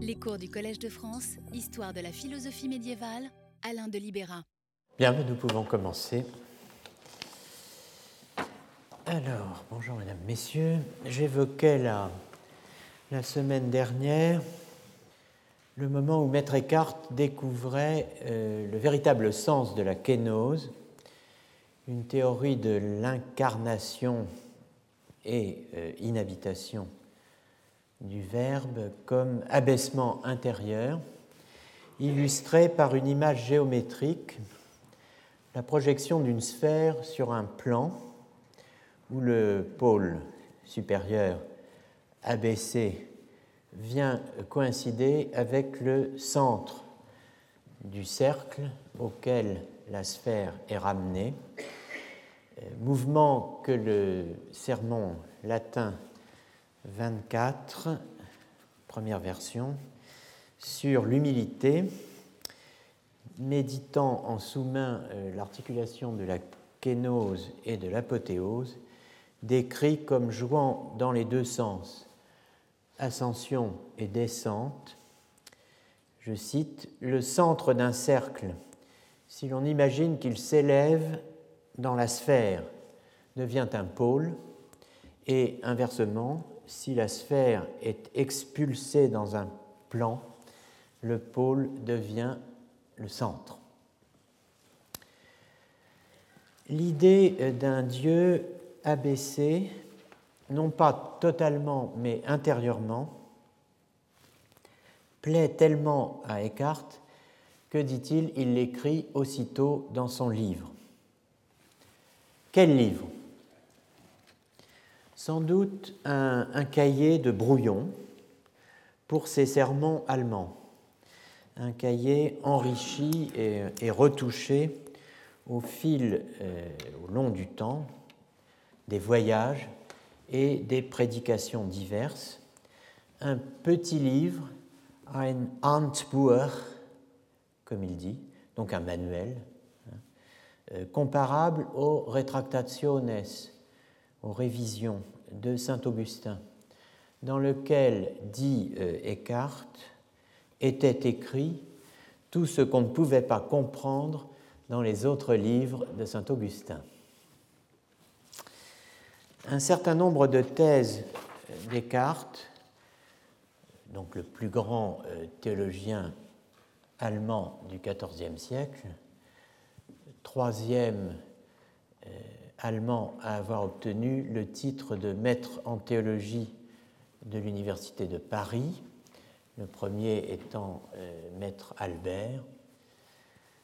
Les cours du Collège de France, Histoire de la philosophie médiévale, Alain de Libéra. Bien, nous pouvons commencer. Alors, bonjour mesdames, messieurs. J'évoquais la, semaine dernière le moment où Maître Eckhart découvrait euh, le véritable sens de la kénose, une théorie de l'incarnation et euh, inhabitation du verbe comme abaissement intérieur, illustré par une image géométrique, la projection d'une sphère sur un plan où le pôle supérieur abaissé vient coïncider avec le centre du cercle auquel la sphère est ramenée, mouvement que le sermon latin 24, première version, sur l'humilité, méditant en sous-main euh, l'articulation de la kénose et de l'apothéose, décrit comme jouant dans les deux sens, ascension et descente. Je cite, le centre d'un cercle, si l'on imagine qu'il s'élève dans la sphère, devient un pôle, et inversement, si la sphère est expulsée dans un plan, le pôle devient le centre. L'idée d'un Dieu abaissé, non pas totalement mais intérieurement, plaît tellement à Eckhart que, dit-il, il l'écrit aussitôt dans son livre. Quel livre? Sans doute un, cahier de brouillon pour ses sermons allemands, un cahier enrichi et, retouché au fil, euh, au long du temps, des voyages et des prédications diverses, un petit livre, ein Handbuch, comme il dit, donc un manuel, hein, euh, comparable aux Retractationes aux révisions de saint Augustin, dans lequel, dit euh, Eckhart, était écrit tout ce qu'on ne pouvait pas comprendre dans les autres livres de saint Augustin. Un certain nombre de thèses d'Eckhart, donc le plus grand euh, théologien allemand du XIVe siècle, troisième allemand à avoir obtenu le titre de maître en théologie de l'Université de Paris, le premier étant euh, maître Albert,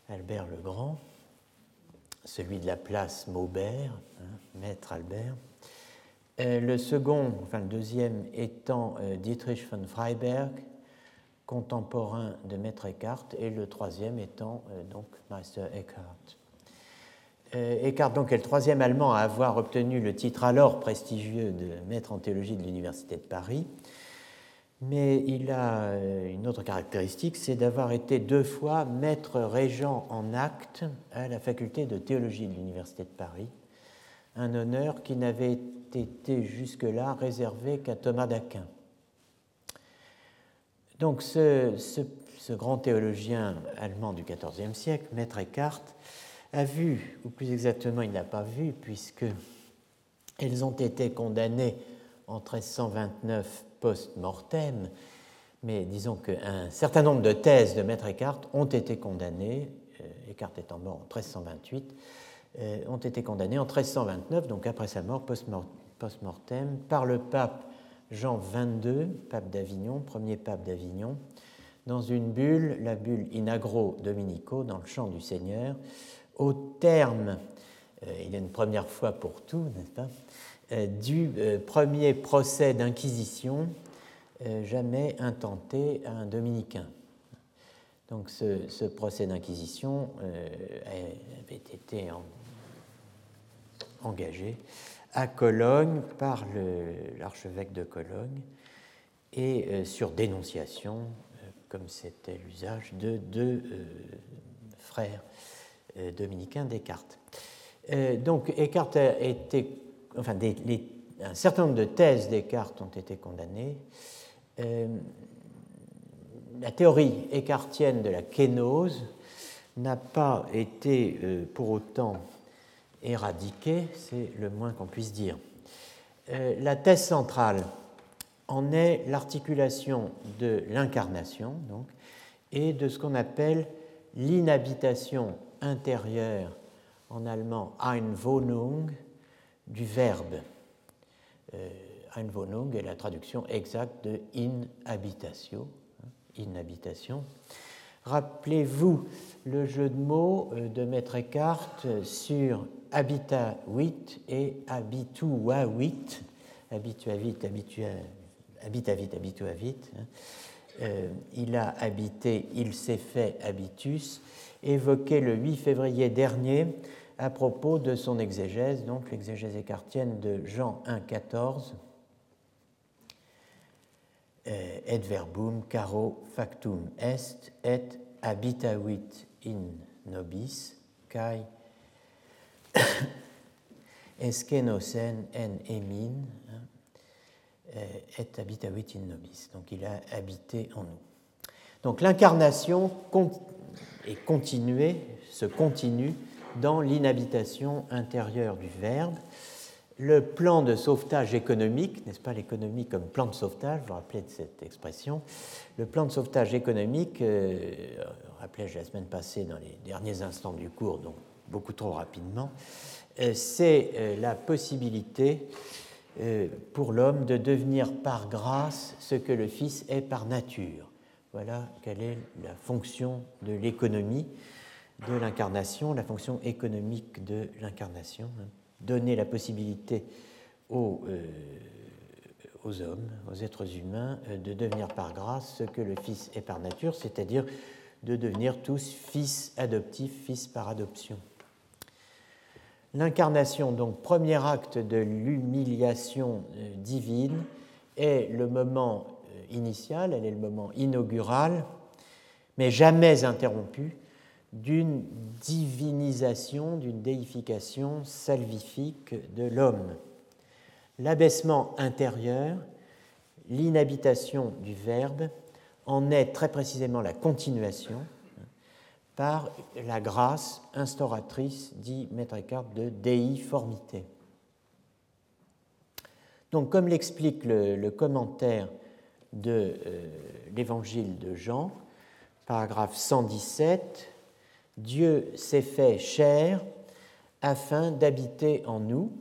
Albert le Grand, celui de la place Maubert, hein, maître Albert. Euh, le second, enfin le deuxième étant euh, Dietrich von Freiberg, contemporain de maître Eckhart, et le troisième étant donc Meister Eckhart. Euh, Eckhart donc est le troisième Allemand à avoir obtenu le titre alors prestigieux de maître en théologie de l'Université de Paris. Mais il a euh, une autre caractéristique, c'est d'avoir été deux fois maître régent en acte à la faculté de théologie de l'Université de Paris, un honneur qui n'avait été jusque-là réservé qu'à Thomas d'Aquin. Donc ce, ce, grand théologien allemand du XIVe siècle, maître Eckhart, a vu, ou plus exactement il n'a pas vu, puisque elles ont été condamnées en 1329 post-mortem, mais disons qu'un certain nombre de thèses de Maître Eckhart ont été condamnées, euh, Eckhart étant mort en 1328, euh, ont été condamnées en 1329, donc après sa mort post-mortem, par le pape Jean XXII, pape d'Avignon, premier pape d'Avignon, dans une bulle, la bulle Inagro Dominico, dans le champ du Seigneur, au terme, euh, il y a une première fois pour tout, n'est-ce pas, euh, du euh, premier procès d'inquisition jamais intenté à un dominicain. Donc ce, procès d'inquisition avait été engagé à Cologne par l'archevêque de Cologne et sur dénonciation, comme c'était l'usage de deux frères dominicain Descartes. Euh, donc Descartes a été, enfin, un certain nombre de thèses Descartes ont été condamnées. Euh, la théorie écartienne de la kénose n'a pas été euh, pour autant éradiquée, c'est le moins qu'on puisse dire. Euh, la thèse centrale en est l'articulation de l'incarnation et de ce qu'on appelle l'inhabitation intérieure, en allemand Einwohnung, du verbe. Euh, Einwohnung est la traduction exacte de inhabitatio, hein, inhabitation. Rappelez-vous le jeu de mots euh, de Maître Eckhart sur habitat 8 et habitua 8, habitua vite, habitua, habita vite, habitua vite. Hein. Euh, il a habité, il s'est fait habitus, évoqué le 8 février dernier à propos de son exégèse, donc l'exégèse écartienne de Jean 1,14. Euh, et verbum caro factum est et habitavit in nobis kai esquenosen en emin hein, euh, et habitavit in nobis. Donc il a habité en nous. Donc l'incarnation est continuée, se continue dans l'inhabitation intérieure du Verbe. Le plan de sauvetage économique, n'est-ce pas l'économie comme plan de sauvetage, vous vous rappelez de cette expression, le plan de sauvetage économique, euh, rappelais-je la semaine passée dans les derniers instants du cours, donc beaucoup trop rapidement, euh, c'est euh, la possibilité euh, pour l'homme de devenir par grâce ce que le Fils est par nature. Voilà quelle est la fonction de l'économie de l'incarnation, la fonction économique de l'incarnation. Hein. Donner la possibilité aux, euh, aux, hommes, aux êtres humains, euh, de devenir par grâce ce que le Fils est par nature, c'est-à-dire de devenir tous fils adoptifs, fils par adoption. L'incarnation, donc premier acte de l'humiliation euh, divine, est le moment initial, elle est le moment inaugural, mais jamais interrompu d'une divinisation, d'une déification salvifique de l'homme. L'abaissement intérieur, l'inhabitation du Verbe, en est très précisément la continuation par la grâce instauratrice, dit Maître Eckhart, de déiformité. Donc, comme l'explique le, commentaire de euh, l'évangile de Jean, paragraphe 117, Dieu s'est fait chair afin d'habiter en nous.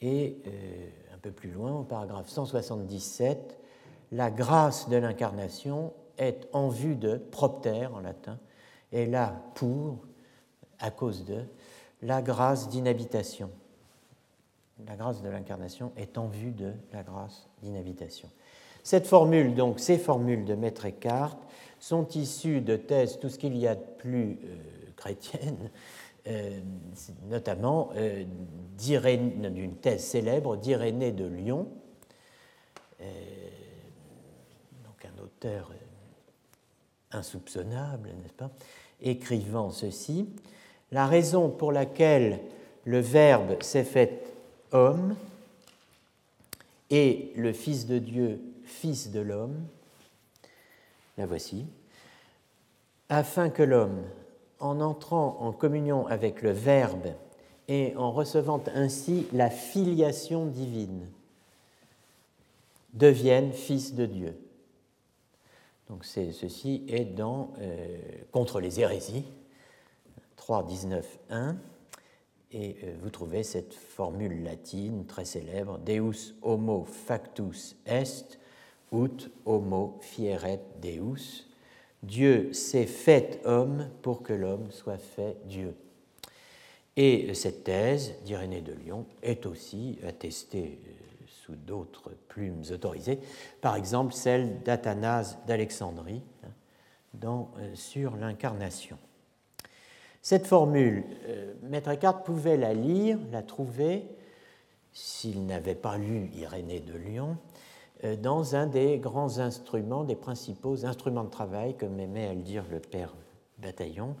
Et euh, un peu plus loin, au paragraphe 177, la grâce de l'incarnation est en vue de, propter en latin, et là pour, à cause de, la grâce d'inhabitation. La grâce de l'incarnation est en vue de la grâce d'inhabitation. Cette formule, donc, ces formules de Maître Eckhart, sont issus de thèses, tout ce qu'il y a de plus euh, chrétienne, euh, notamment euh, d'une thèse célèbre d'Irénée de Lyon, donc un auteur insoupçonnable, n'est-ce pas, écrivant ceci La raison pour laquelle le Verbe s'est fait homme et le Fils de Dieu, Fils de l'homme, la voici, afin que l'homme, en entrant en communion avec le Verbe et en recevant ainsi la filiation divine, devienne fils de Dieu. Donc ceci est dans euh, Contre les hérésies, 3, 19, 1, et euh, vous trouvez cette formule latine très célèbre, Deus homo factus est, ut homo fieret Deus. Dieu s'est fait homme pour que l'homme soit fait Dieu. Et cette thèse d'Irénée de Lyon est aussi attestée euh, sous d'autres plumes autorisées, par exemple celle d'Athanase d'Alexandrie hein, dans, euh, sur l'incarnation. Cette formule, euh, Maître Eckhart pouvait la lire, la trouver, s'il n'avait pas lu Irénée de Lyon, euh, dans un des grands instruments, des principaux instruments de travail, comme aimait à le dire le père Bataillon,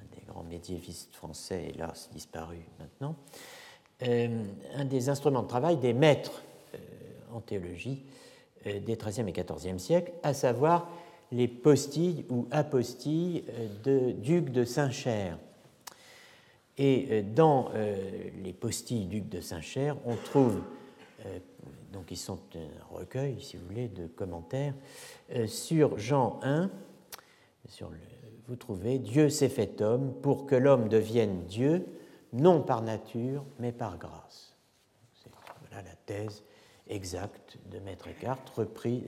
un des grands médiévistes français, hélas disparu maintenant, euh, un des instruments de travail des maîtres euh, en théologie des XIIIe et XIVe siècles, à savoir les postilles ou apostilles de duc de Saint-Cher. Et dans les postilles duc de Saint-Cher, on trouve, donc ils sont un recueil, si vous voulez, de commentaires, sur Jean 1, sur le, vous trouvez Dieu s'est fait homme pour que l'homme devienne Dieu, non par nature, mais par grâce. Voilà la thèse exacte de Maître Eckhart, repris,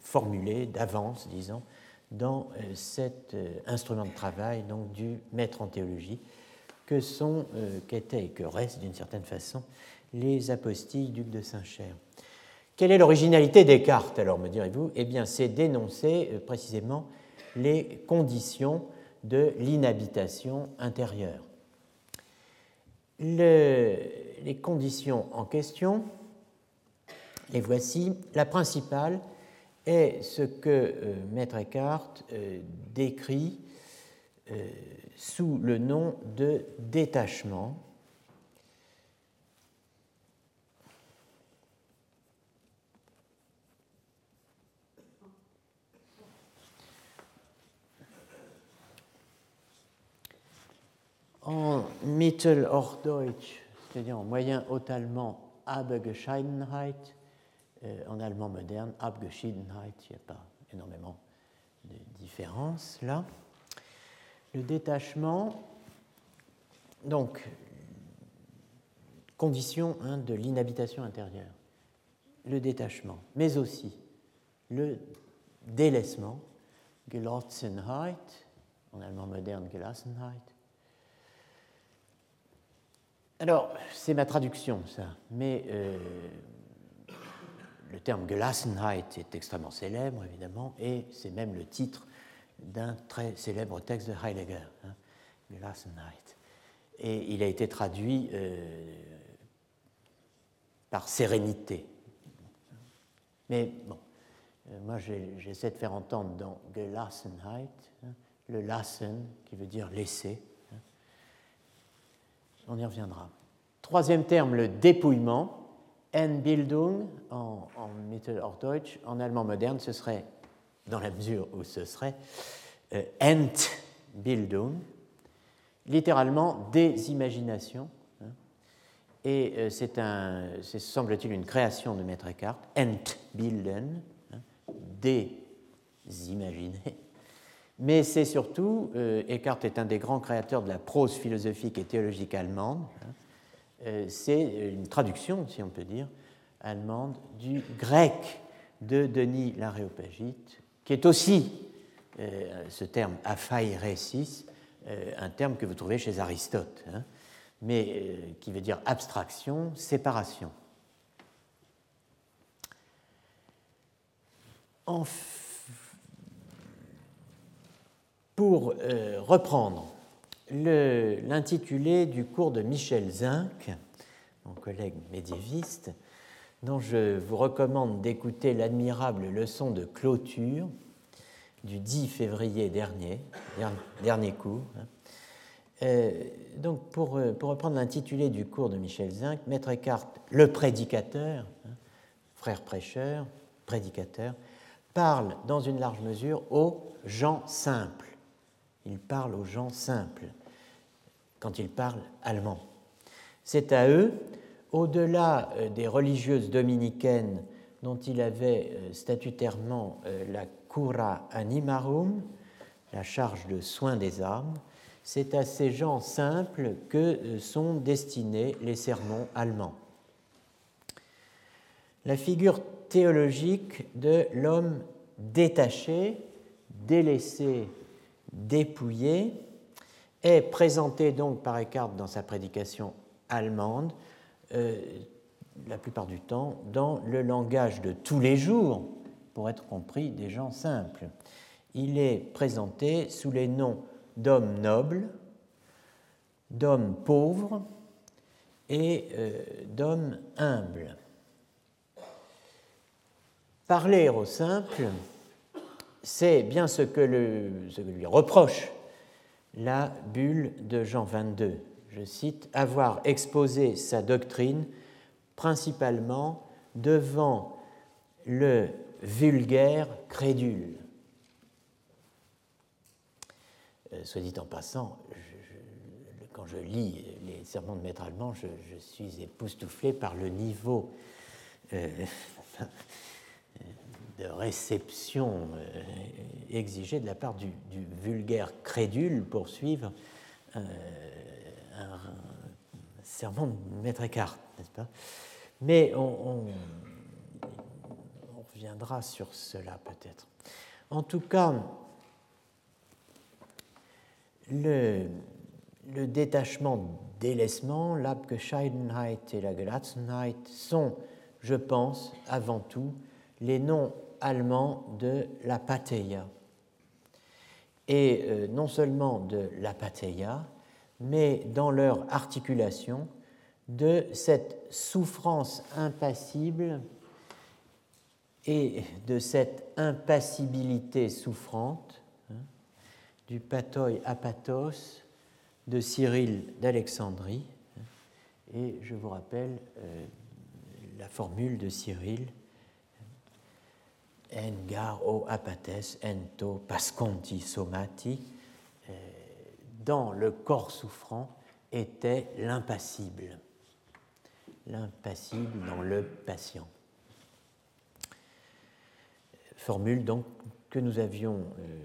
formulée d'avance, disons, dans euh, cet euh, instrument de travail donc, du maître en théologie, que sont, euh, qu'étaient et que restent d'une certaine façon les apostilles duc de Saint-Cher. Quelle est l'originalité Descartes, alors, me direz-vous? Eh bien, c'est d'énoncer précisément les conditions de l'inhabitation intérieure. les conditions en question, les voici. La principale est ce que euh, Maître Eckhart euh, décrit euh, sous le nom de détachement en Mittelhochdeutsch, c'est-à-dire en moyen haut allemand, Abgescheidenheit, euh, en allemand moderne, Abgeschiedenheit, il n'y a pas énormément de différence là. Le détachement, donc, condition hein, de l'inhabitation intérieure, le détachement, mais aussi le délaissement, Gelassenheit, en allemand moderne Gelassenheit, alors, c'est ma traduction, ça, mais euh, le terme Gelassenheit est extrêmement célèbre, évidemment, et c'est même le titre d'un très célèbre texte de Heidegger, hein, Gelassenheit. Et il a été traduit euh, par sérénité. Mais bon, euh, moi j'essaie de faire entendre dans Gelassenheit hein, le Lassen, qui veut dire laisser, on y reviendra. Troisième terme, le dépouillement. Entbildung en, en Mittelhochdeutsch, en allemand moderne, ce serait, dans la mesure où ce serait, euh, Entbildung, littéralement désimagination. Hein. Et euh, c'est, un, semble-t-il, une création de Maître Eckhart, Entbilden, hein, désimaginer. Mais c'est surtout, euh, Eckhart est un des grands créateurs de la prose philosophique et théologique allemande. Hein. Euh, c'est une traduction, si on peut dire, allemande du grec de Denis l'Aréopagite, qui est aussi euh, ce terme aphairesis, un terme que vous trouvez chez Aristote, hein, mais qui veut dire abstraction, séparation. Enfin, pour euh, reprendre l'intitulé du cours de Michel Zinc, mon collègue médiéviste, dont je vous recommande d'écouter l'admirable leçon de clôture du 10 février dernier, dernier cours. Hein. Euh, donc, pour, euh, pour reprendre l'intitulé du cours de Michel Zinc, Maître Eckhart, le prédicateur, hein, frère prêcheur, prédicateur, parle dans une large mesure aux gens simples il parle aux gens simples quand il parle allemand. C'est à eux, au-delà euh, des religieuses dominicaines dont il avait euh, statutairement euh, la cura animarum, la charge de soin des âmes, c'est à ces gens simples que sont destinés les sermons allemands. La figure théologique de l'homme détaché, délaissé dépouillé, est présenté donc par Eckhart dans sa prédication allemande, euh, la plupart du temps dans le langage de tous les jours, pour être compris des gens simples. Il est présenté sous les noms d'hommes nobles, d'hommes pauvres et euh, d'hommes humbles. Parler aux simples, c'est bien ce que, lui reproche la bulle de Jean 22. Je cite, avoir exposé sa doctrine principalement devant le vulgaire crédule. soit dit en passant, quand je lis les sermons de maître allemand, je, suis époustouflé par le niveau euh, de réception euh, exigé de la part du, vulgaire crédule pour suivre un, sermon de maître Eckhart, n'est-ce pas? Mais on, on reviendra sur cela peut-être. En tout cas, le, le détachement, délaissement, l'Abgescheidenheit et la Gelassenheit sont, je pense, avant tout, les noms allemands de la Patheia. Et euh, non seulement de la Patheia, mais dans leur articulation de cette souffrance impassible et de cette impassibilité souffrante, hein, du pathoi apathos, de Cyril d'Alexandrie. Et je vous rappelle euh, la formule de Cyril En o apates ento pasconti somati. Euh, dans le corps souffrant était l'impassible. L'impassible dans le patient. Formule donc que nous avions euh,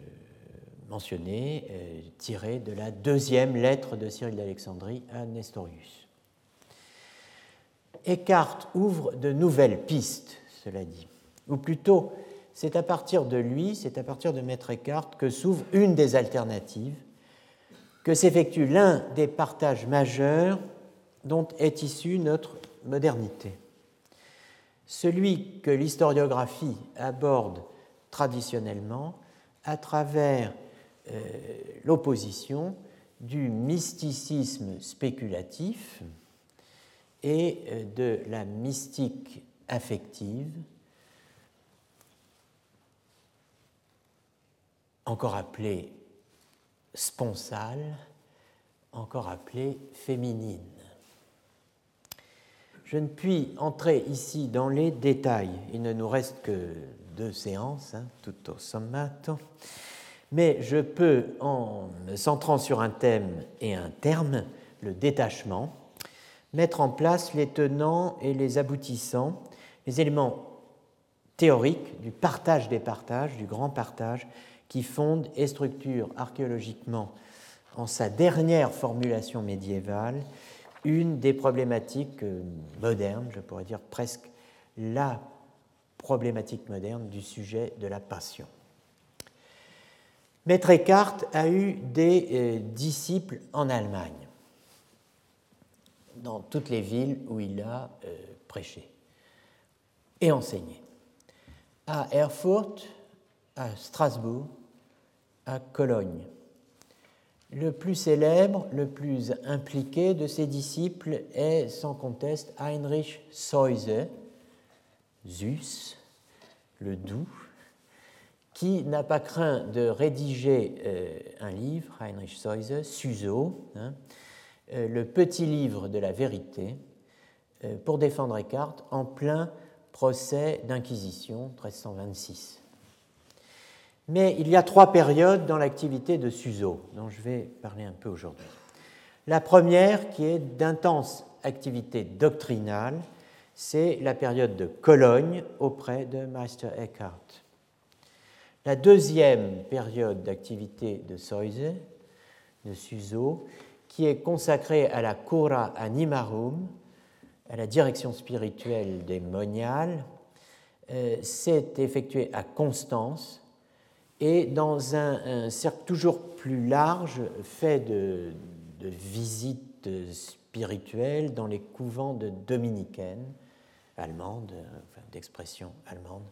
mentionné, euh, tiré de la deuxième lettre de Cyril d'Alexandrie à Nestorius. Eckhart ouvre de nouvelles pistes, cela dit. Ou plutôt, c'est à partir de lui, c'est à partir de Maître Eckhart que s'ouvre une des alternatives, que s'effectue l'un des partages majeurs dont est issue notre modernité. Celui que l'historiographie aborde traditionnellement à travers euh, l'opposition du mysticisme spéculatif et euh, de la mystique affective, encore appelée sponsale, encore appelée féminine. Je ne puis entrer ici dans les détails, il ne nous reste que deux séances, hein, tout au sommato mais je peux, en me centrant sur un thème et un terme, le détachement, mettre en place les tenants et les aboutissants, les éléments théoriques du partage des partages, du grand partage, qui fonde et structure archéologiquement, en sa dernière formulation médiévale, une des problématiques euh, modernes, je pourrais dire presque la problématique moderne du sujet de la passion. Maître Eckhart a eu des euh, disciples en Allemagne, dans toutes les villes où il a euh, prêché et enseigné. À Erfurt, à Strasbourg, à Cologne. Le plus célèbre, le plus impliqué de ses disciples est sans conteste Heinrich Seuse, Zeus, le doux, qui n'a pas craint de rédiger euh, un livre, Heinrich Seuse, Suzo, hein, euh, le petit livre de la vérité, euh, pour défendre Eckhart en plein procès d'inquisition 1326. Mais il y a trois périodes dans l'activité de Suzo, dont je vais parler un peu aujourd'hui. La première, qui est d'intense activité doctrinale, c'est la période de Cologne auprès de Meister Eckhart. La deuxième période d'activité de Soise, de Suzo, qui est consacrée à la cura animarum, à la direction spirituelle des moniales, euh, s'est effectuée à Constance et dans un, cercle toujours plus large fait de, visites spirituelles dans les couvents de dominicaines allemandes, d'expression allemande,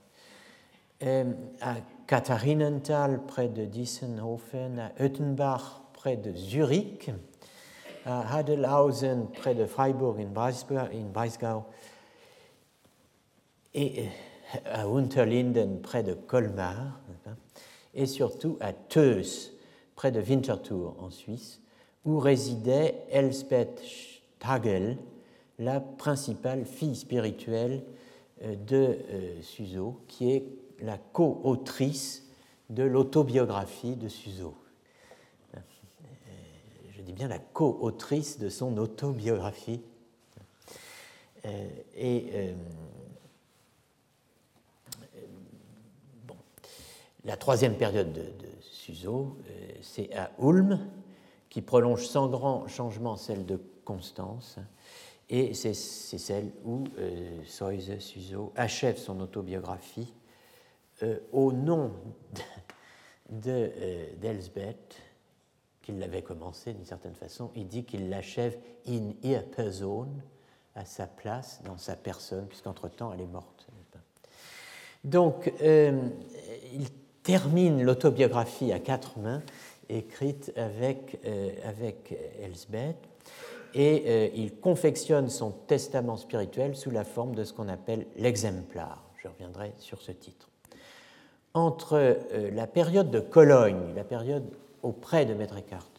euh, à Katharinenthal près de Diessenhofen, à Oettenbach près de Zurich, à Hadelhausen près de Freiburg in Breisgau et euh, à Unterlinden près de Colmar et surtout à Teus près de Winterthur en Suisse où résidait Elspeth Stagel, la principale fille spirituelle euh, de Suzo, qui est la co-autrice de l'autobiographie de Suzo. dis bien la co-autrice de son autobiographie. et la troisième période de, de Suzo, c'est à Ulm, qui prolonge sans grand changement celle de Constance. Et c'est celle où euh, Soise Suzo achève son autobiographie euh, au nom d'Elsbeth, de, qu'il l'avait commencé d'une certaine façon. Il dit qu'il l'achève in ihr person, à sa place, dans sa personne, puisqu'entre-temps elle est morte. Donc, euh, il termine l'autobiographie à quatre mains, écrite avec, avec Elsbeth et euh, il confectionne son testament spirituel sous la forme de ce qu'on appelle l'exemplar. Je reviendrai sur ce titre. Entre euh, la période de Cologne, la période auprès de Maître Eckhart,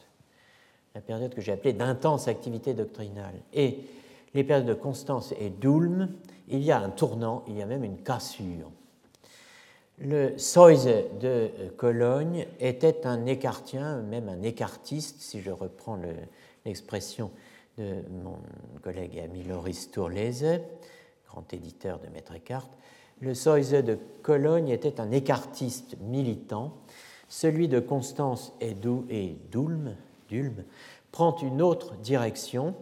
la période que j'ai appelée d'intense activité doctrinale, et les périodes de Constance et d'Ulm, il y a un tournant, il y a même une cassure. Le Soise de Cologne était un écartien, même un écartiste, si je reprends l'expression de mon collègue et ami Loris Tourlese, grand éditeur de Maître Eckhart, le Soise de Cologne était un écartiste militant. Celui de Constance et d'Ulm prend une autre direction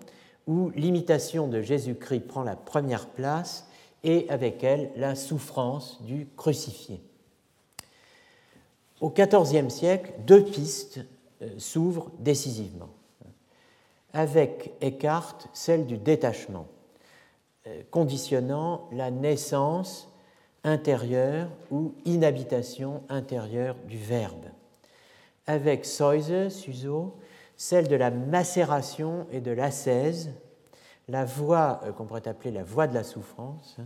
où l'imitation de Jésus-Christ prend la première place et avec elle la souffrance du crucifié. Au XIVe siècle, deux pistes euh, s'ouvrent décisivement avec Eckhart celle du détachement, euh, conditionnant la naissance intérieure ou inhabitation intérieure du verbe. Avec Soise, Suzo, celle de la macération et de l'ascèse, la voie euh, qu'on pourrait appeler la voie de la souffrance,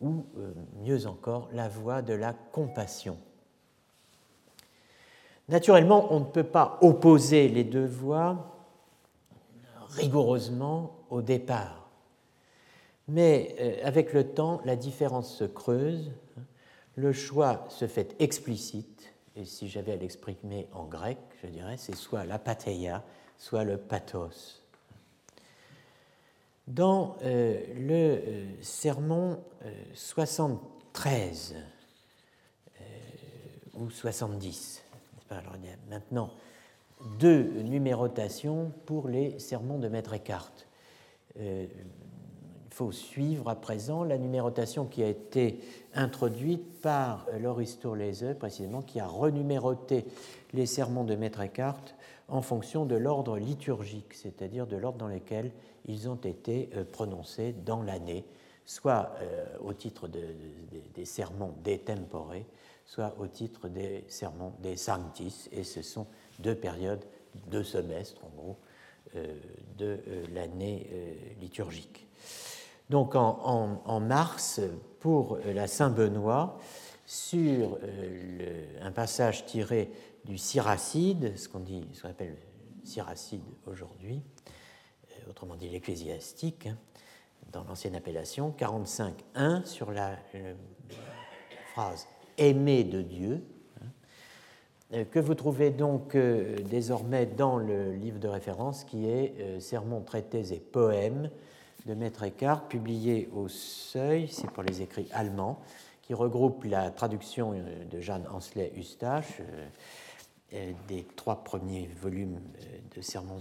ou euh, mieux encore, la voie de la compassion. Naturellement, on ne peut pas opposer les deux voies rigoureusement au départ. Mais euh, avec le temps, la différence se creuse, le choix se fait explicite, et si j'avais à l'exprimer en grec, je dirais c'est soit la patheia, soit le pathos. Dans euh, le euh, sermon 73 ou 70, alors, maintenant deux numérotations pour les sermons de Maître Eckhart. Euh, il faut suivre à présent la numérotation qui a été introduite par Loris Tourlese, précisément, qui a renuméroté les sermons de Maître Eckhart en fonction de l'ordre liturgique, c'est-à-dire de l'ordre dans lequel ils ont été euh, prononcés dans l'année, soit euh, au titre des sermons des tempore, soit au titre des sermons des sanctis, et ce sont deux périodes, deux semestres en gros, euh, de l'année liturgique. Donc en, mars, pour la Saint-Benoît, sur un passage tiré du Siracide, ce qu'on dit, appelle le Siracide aujourd'hui, autrement dit l'ecclésiastique, hein, dans l'ancienne appellation, 45.1 sur la phrase aimé de Dieu, euh, que vous trouvez donc euh, désormais dans le livre de référence qui est euh, Sermons, traités et poèmes de Maître Eckhart, publié au Seuil, c'est pour les écrits allemands, qui regroupe la traduction de Jeanne Hansley Eustache des trois premiers volumes de Sermons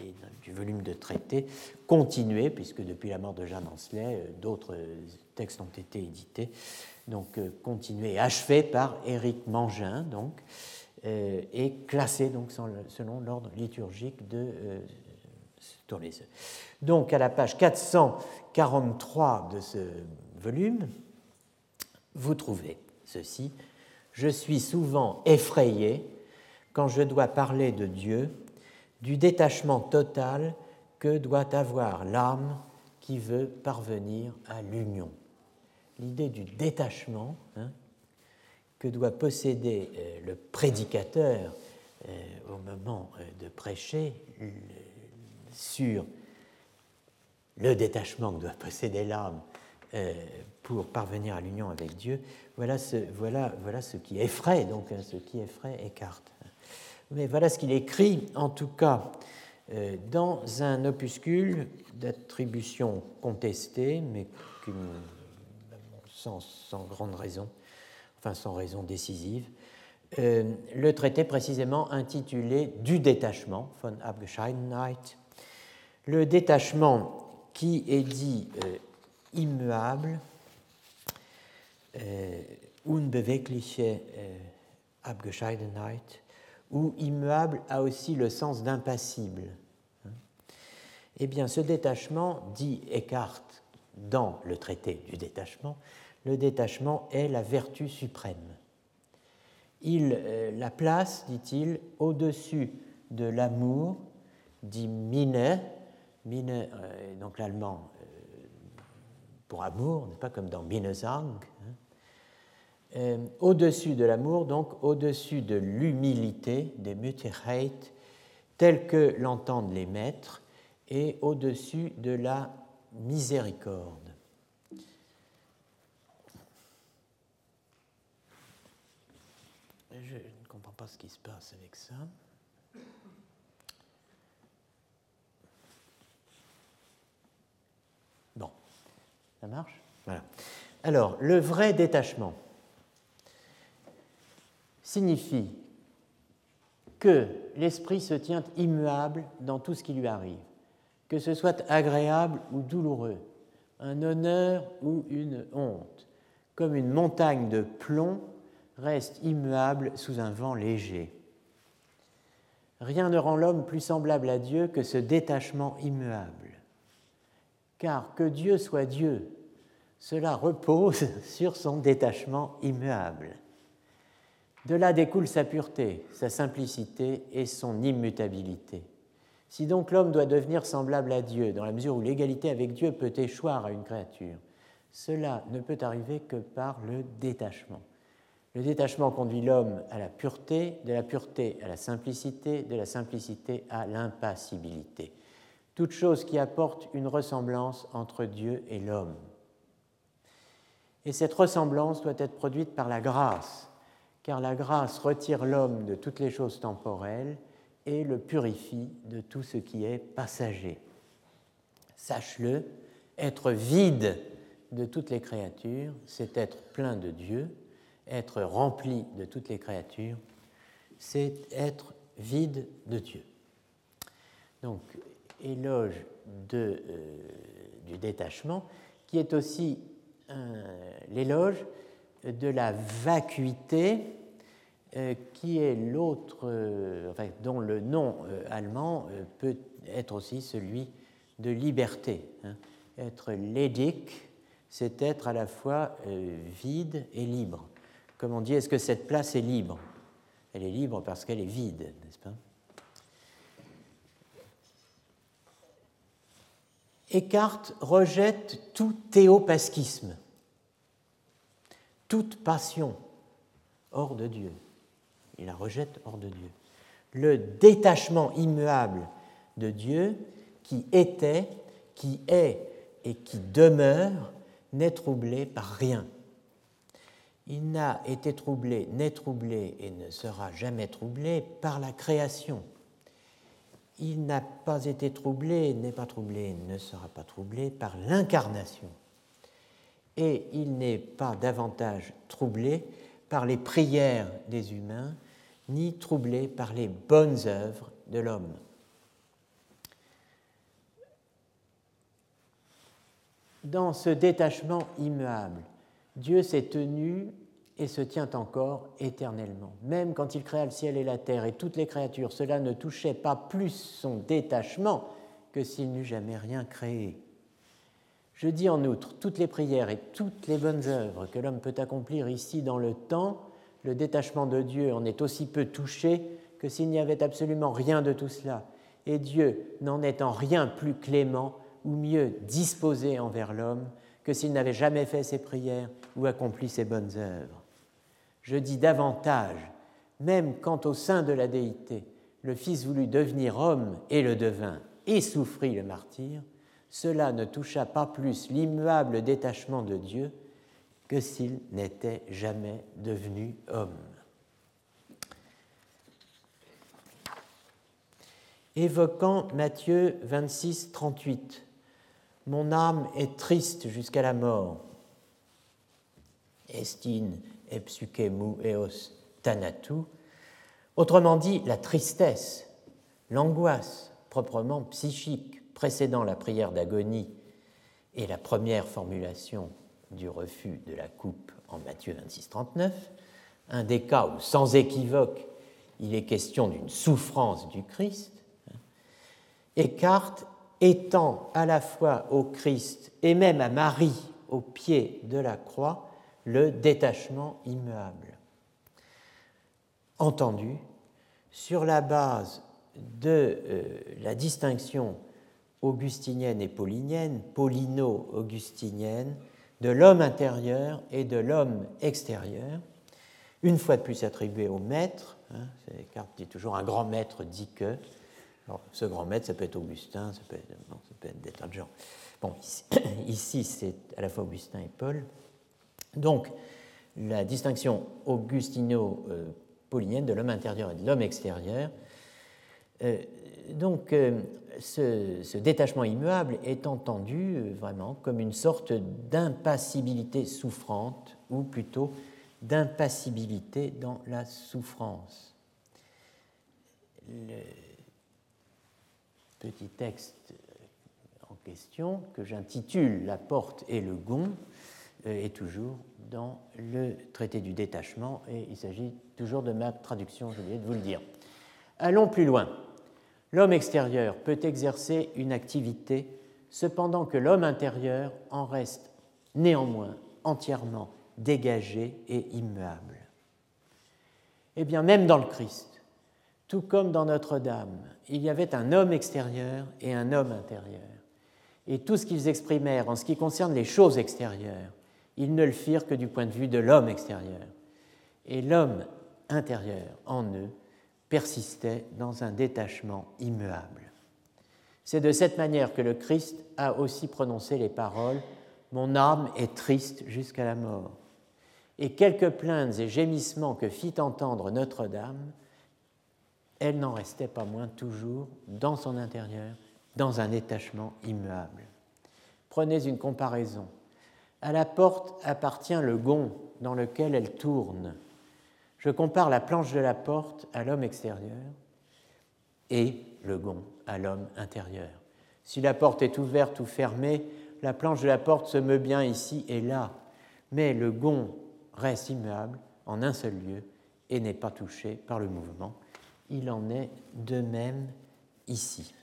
et, du volume de traités, continué, puisque depuis la mort de Jeanne Hansley, d'autres textes ont été édités donc euh, continué achevé par Éric Mangin, donc, euh, et classé donc, selon l'ordre liturgique de euh, Donc à la page 443 de ce volume, vous trouvez ceci. Je suis souvent effrayé quand je dois parler de Dieu, du détachement total que doit avoir l'âme qui veut parvenir à l'union l'idée du détachement hein, que doit posséder euh, le prédicateur euh, au moment euh, de prêcher sur le détachement que doit posséder l'âme pour parvenir à l'union avec Dieu, voilà ce, voilà, voilà ce qui effraie, donc hein, ce qui effraie Eckhart. Mais voilà ce qu'il écrit, en tout cas, euh, dans un opuscule d'attribution contestée, mais sans, grande raison, enfin sans raison décisive, euh, le traité précisément intitulé Du détachement, von Abgescheidenheit. Le détachement qui est dit euh, immuable, unbewegliche Abgescheidenheit, ou immuable a aussi le sens d'impassible. Eh bien, ce détachement, dit Eckhart dans le traité du détachement, le détachement est la vertu suprême. Il euh, la place, dit-il, au-dessus de l'amour, dit Mine, Mine, euh, donc l'allemand euh, pour amour, n'est pas comme dans Minnesang, euh, au-dessus de l'amour, donc au-dessus de l'humilité, des Mütigkeit, tels que l'entendent les maîtres, et au-dessus de la miséricorde. Je ne comprends pas ce qui se passe avec ça. Bon, ça marche? Voilà. Alors, le vrai détachement signifie que l'esprit se tient immuable dans tout ce qui lui arrive, que ce soit agréable ou douloureux, un honneur ou une honte, comme une montagne de plomb reste immuable sous un vent léger. Rien ne rend l'homme plus semblable à Dieu que ce détachement immuable. Car que Dieu soit Dieu, cela repose sur son détachement immuable. De là découle sa pureté, sa simplicité et son immutabilité. Si donc l'homme doit devenir semblable à Dieu, dans la mesure où l'égalité avec Dieu peut échoir à une créature, cela ne peut arriver que par le détachement. Le détachement conduit l'homme à la pureté, de la pureté à la simplicité, de la simplicité à l'impassibilité. Toute chose qui apporte une ressemblance entre Dieu et l'homme. Et cette ressemblance doit être produite par la grâce, car la grâce retire l'homme de toutes les choses temporelles et le purifie de tout ce qui est passager. Sache-le, être vide de toutes les créatures, c'est être plein de Dieu, être rempli de toutes les créatures, c'est être vide de Dieu. Donc, éloge euh, du détachement, qui est aussi l'éloge de la vacuité euh, qui est l'autre, euh, dont le nom euh, allemand peut être aussi celui de liberté. Hein. Être ledig, c'est être à la fois vide et libre. Comme on dit, est-ce que cette place est libre? Elle est libre parce qu'elle est vide, n'est-ce pas? Eckhart rejette tout théopasquisme, toute passion hors de Dieu. Il la rejette hors de Dieu. Le détachement immuable de Dieu qui était, qui est et qui demeure n'est troublé par rien. Il n'a été troublé, n'est troublé et ne sera jamais troublé par la création. Il n'a pas été troublé, n'est pas troublé, ne sera pas troublé par l'incarnation. Et il n'est pas davantage troublé par les prières des humains ni troublé par les bonnes œuvres de l'homme. Dans ce détachement immuable, Dieu s'est tenu et se tient encore éternellement. Même quand il créa le ciel et la terre et toutes les créatures, cela ne touchait pas plus son détachement que s'il n'eût jamais rien créé. Je dis en outre, toutes les prières et toutes les bonnes œuvres que l'homme peut accomplir ici dans le temps le détachement de Dieu en est aussi peu touché que s'il n'y avait absolument rien de tout cela. Et Dieu n'en est en rien plus clément ou mieux disposé envers l'homme que s'il n'avait jamais fait ses prières ou accompli ses bonnes œuvres. Je dis davantage, même quand au sein de la déité, le Fils voulut devenir homme et le devint et souffrit le martyr, cela ne toucha pas plus l'immuable détachement de Dieu que s'il n'était jamais devenu homme. évoquant Matthieu 26, 38. Mon âme est triste jusqu'à la mort. Estin epsuke eos tanatu. Autrement dit, la tristesse, l'angoisse proprement psychique précédant la prière d'agonie et la première formulation du refus de la coupe en Matthieu 26, 39, un des cas où, sans équivoque, il est question d'une souffrance du Christ, écarte, étant à la fois au Christ et même à Marie au pied de la croix le détachement immuable. Entendu, sur la base de euh, la distinction augustinienne et paulinienne, paulino-augustinienne, de l'homme intérieur et de l'homme extérieur, une fois de plus attribué au maître. Hein, Descartes dit toujours un grand maître dit que. Alors, ce grand maître, ça peut être Augustin, ça peut être, ça peut être des tas de gens. Bon, ici, c'est à la fois Augustin et Paul. Donc, la distinction augustino-paulinienne de l'homme intérieur et de l'homme extérieur. Euh, donc, euh, ce, détachement immuable est entendu euh, vraiment comme une sorte d'impassibilité souffrante, ou plutôt d'impassibilité dans la souffrance. Le petit texte en question, que j'intitule La porte et le gond, euh, est toujours dans le traité du détachement, et il s'agit toujours de ma traduction, je oublié de vous le dire. Allons plus loin. L'homme extérieur peut exercer une activité, cependant que l'homme intérieur en reste néanmoins entièrement dégagé et immuable. Eh bien, même dans le Christ, tout comme dans Notre-Dame, il y avait un homme extérieur et un homme intérieur. Et tout ce qu'ils exprimèrent en ce qui concerne les choses extérieures, ils ne le firent que du point de vue de l'homme extérieur. Et l'homme intérieur en eux persistait dans un détachement immuable. C'est de cette manière que le Christ a aussi prononcé les paroles Mon âme est triste jusqu'à la mort. Et quelques plaintes et gémissements que fit entendre Notre-Dame, elle n'en restait pas moins toujours dans son intérieur, dans un détachement immuable. Prenez une comparaison. À la porte appartient le gond dans lequel elle tourne je compare la planche de la porte à l'homme extérieur et le gond à l'homme intérieur. Si la porte est ouverte ou fermée, la planche de la porte se meut bien ici et là, mais le gond reste immuable en un seul lieu et n'est pas touché par le mouvement. Il en est de même ici.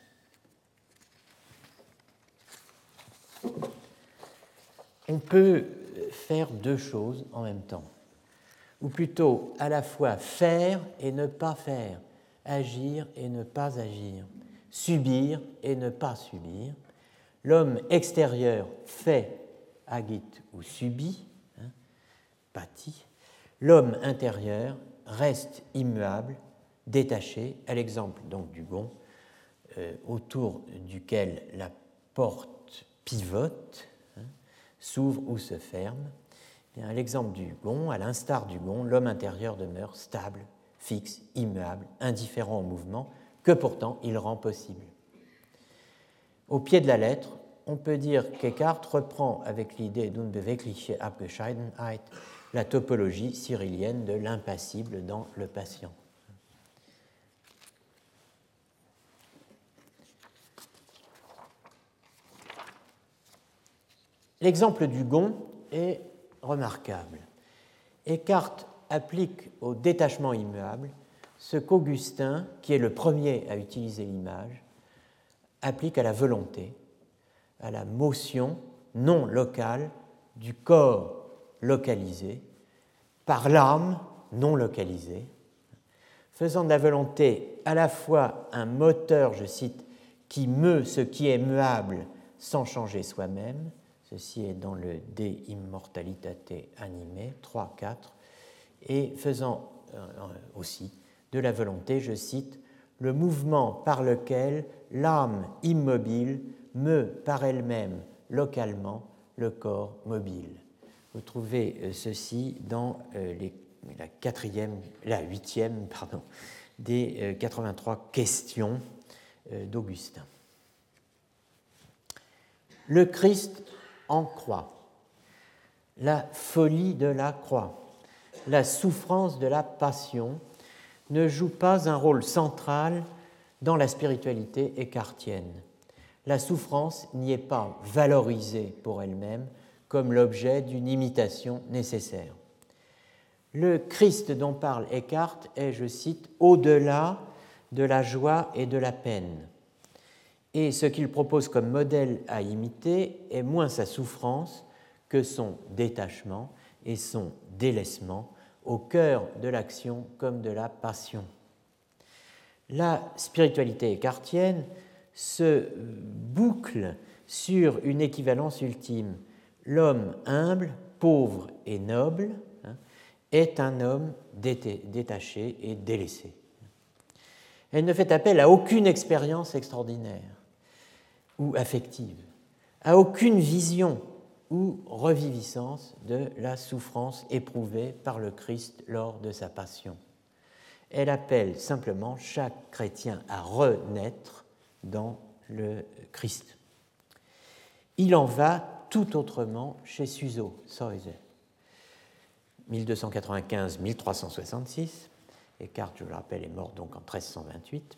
On peut faire deux choses en même temps ou plutôt à la fois faire et ne pas faire, agir et ne pas agir, subir et ne pas subir. L'homme extérieur fait, agite ou subit, hein, pâtit. L'homme intérieur reste immuable, détaché, à l'exemple donc du gond, euh, autour duquel la porte pivote, hein, s'ouvre ou se ferme, à l'exemple du gond, à l'instar du gond, l'homme intérieur demeure stable, fixe, immuable, indifférent au mouvement, que pourtant il rend possible. Au pied de la lettre, on peut dire qu'Eckhart reprend avec l'idée d'Unbewegliche Abgescheidenheit la topologie cyrilienne de l'impassible dans le patient. L'exemple du gond est remarquable. Eckhart applique au détachement immuable ce qu'Augustin, qui est le premier à utiliser l'image, applique à la volonté, à la motion non locale du corps localisé par l'âme non localisée, faisant de la volonté à la fois un moteur, je cite, qui meut ce qui est muable sans changer soi-même, Ceci est dans le De Immortalitate Animé 3-4, et faisant euh, aussi de la volonté, je cite, le mouvement par lequel l'âme immobile meut par elle-même localement le corps mobile. Vous trouvez euh, ceci dans euh, la huitième pardon, des 83 questions d'Augustin. Le Christ en croix, la folie de la croix, la souffrance de la passion ne jouent pas un rôle central dans la spiritualité écartienne. La souffrance n'y est pas valorisée pour elle-même comme l'objet d'une imitation nécessaire. Le Christ dont parle Eckhart est, je cite, au-delà de la joie et de la peine. Et ce qu'il propose comme modèle à imiter est moins sa souffrance que son détachement et son délaissement au cœur de l'action comme de la passion. La spiritualité écartienne se boucle sur une équivalence ultime. L'homme humble, pauvre et noble hein, est un homme détaché et délaissé. Elle ne fait appel à aucune expérience extraordinaire ou affective, à aucune vision ou reviviscence de la souffrance éprouvée par le Christ lors de sa passion. Elle appelle simplement chaque chrétien à renaître dans le Christ. Il en va tout autrement chez Suzo, Soise. 1295-1366, Eckhart, je le rappelle, est mort donc en 1328.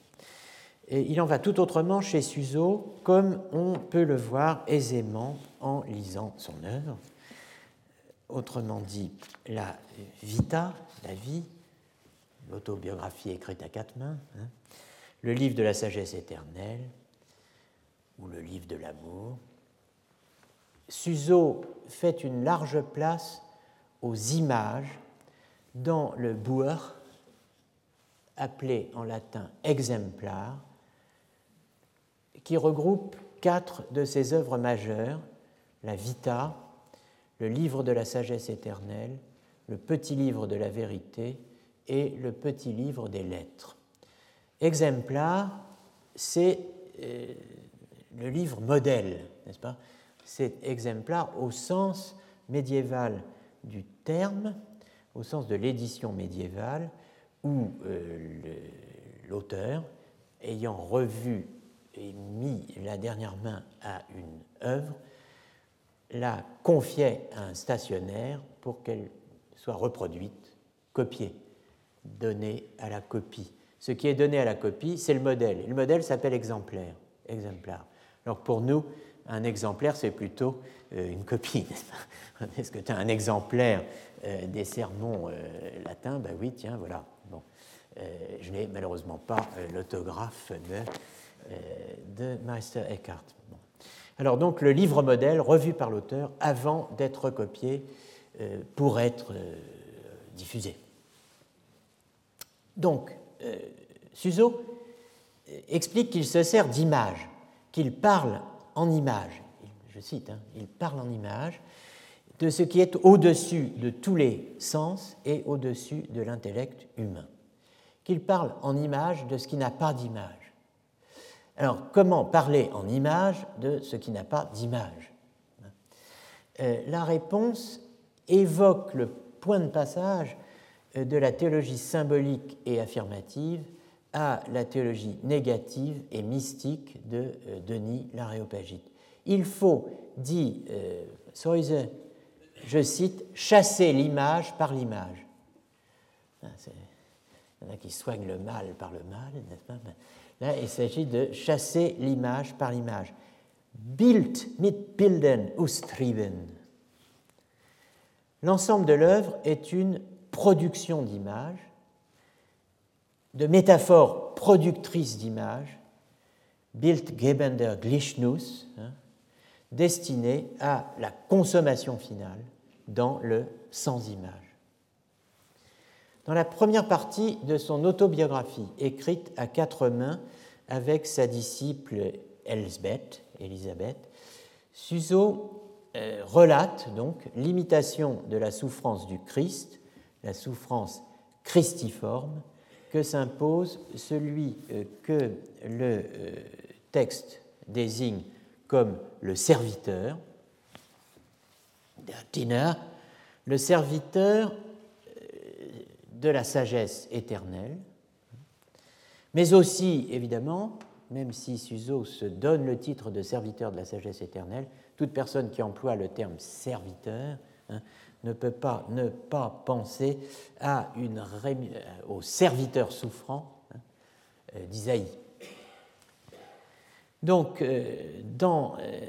Et il en va tout autrement chez Suzo, comme on peut le voir aisément en lisant son œuvre. Autrement dit, la vita, la vie, l'autobiographie écrite à quatre mains, hein, le livre de la sagesse éternelle ou le livre de l'amour. Suzo fait une large place aux images dans le boer, appelé en latin exemplar, qui regroupe quatre de ses œuvres majeures, la Vita, le livre de la sagesse éternelle, le petit livre de la vérité et le petit livre des lettres. Exemplar, c'est euh, le livre modèle, n'est-ce pas? C'est exemplar au sens médiéval du terme, au sens de l'édition médiévale, où euh, l'auteur, ayant revu mis la dernière main à une œuvre, la confiait à un stationnaire pour qu'elle soit reproduite, copiée, donnée à la copie. Ce qui est donné à la copie, c'est le modèle. le modèle s'appelle exemplaire. exemplaire. Alors pour nous, un exemplaire, c'est plutôt euh, une copie. Est-ce que tu as un exemplaire euh, des sermons euh, latins? Ben oui, tiens, voilà. Bon. je n'ai malheureusement pas l'autographe de de Meister Eckhart. Alors donc le livre modèle revu par l'auteur avant d'être copié euh, pour être euh, diffusé. Donc, Suzo explique qu'il se sert d'image, qu'il parle en image. Je cite, hein, il parle en image de ce qui est au-dessus de tous les sens et au-dessus de l'intellect humain. Qu'il parle en image de ce qui n'a pas d'image alors, comment parler en image de ce qui n'a pas d'image euh, La réponse évoque le point de passage euh, de la théologie symbolique et affirmative à la théologie négative et mystique de euh, Denis l'Aréopagite. Il faut, dit Soise, je cite, chasser l'image par l'image. Ah, il y en a qui soignent le mal par le mal, n'est-ce pas? Là, il s'agit de chasser l'image par l'image. Bild mit Bilden austrieben. L'ensemble de l'œuvre est une production d'images, de métaphores productrices d'images, Bildgebender Glichnus, hein, destinée à la consommation finale dans le sans-image. Dans la première partie de son autobiographie, écrite à quatre mains avec sa disciple Elsbeth, Elisabeth, Suzo euh, relate donc l'imitation de la souffrance du Christ, la souffrance christiforme, que s'impose celui euh, que le euh, texte désigne comme le serviteur, le serviteur de la sagesse éternelle, mais aussi, évidemment, même si Suzo se donne le titre de serviteur de la sagesse éternelle, toute personne qui emploie le terme serviteur hein, ne peut pas ne pas penser à une, au serviteur souffrant hein, euh, d'Isaïe. Donc, euh, dans euh,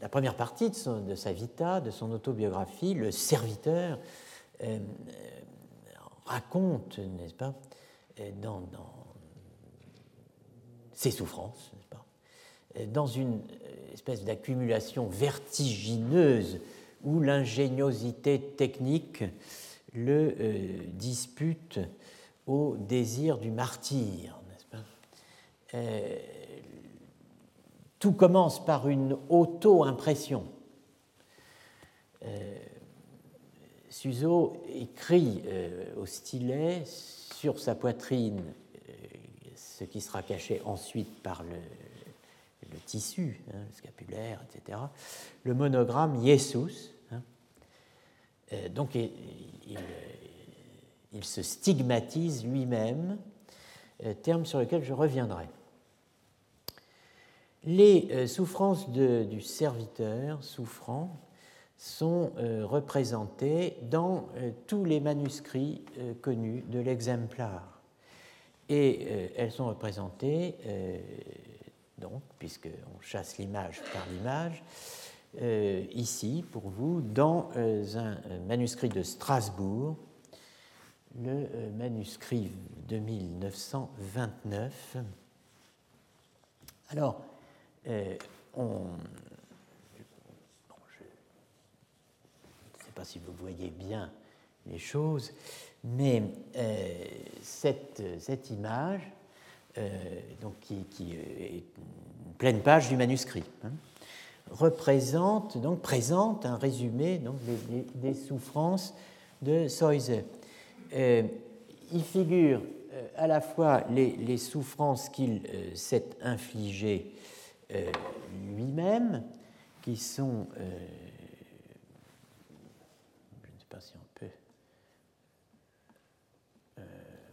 la première partie de, sa vita, de son autobiographie, le serviteur raconte, n'est-ce pas, dans, dans, ses souffrances, n'est-ce pas, dans une espèce d'accumulation vertigineuse où l'ingéniosité technique le euh, dispute au désir du martyr, n'est-ce pas euh, Tout commence par une auto-impression. Euh, Suzo écrit au stylet sur sa poitrine ce qui sera caché ensuite par le, tissu, hein, le scapulaire, etc., le monogramme Jesus. Hein. Euh, donc il, se stigmatise lui-même, euh, terme sur lequel je reviendrai. Les euh, souffrances du serviteur souffrant sont représentées dans tous les manuscrits connus de l'exemplaire. Et elles sont représentées donc, puisqu'on chasse l'image par l'image, euh, ici, pour vous, dans euh, un manuscrit de Strasbourg, le euh, manuscrit de 1929. Alors, on, je ne sais si vous voyez bien les choses, mais cette, cette image euh, donc qui, est une pleine page du manuscrit, hein, représente, donc présente un résumé donc, des, souffrances de Soise. Euh, il figure euh, à la fois les, souffrances qu'il s'est infligées lui-même, qui sont, je ne sais pas si on peut,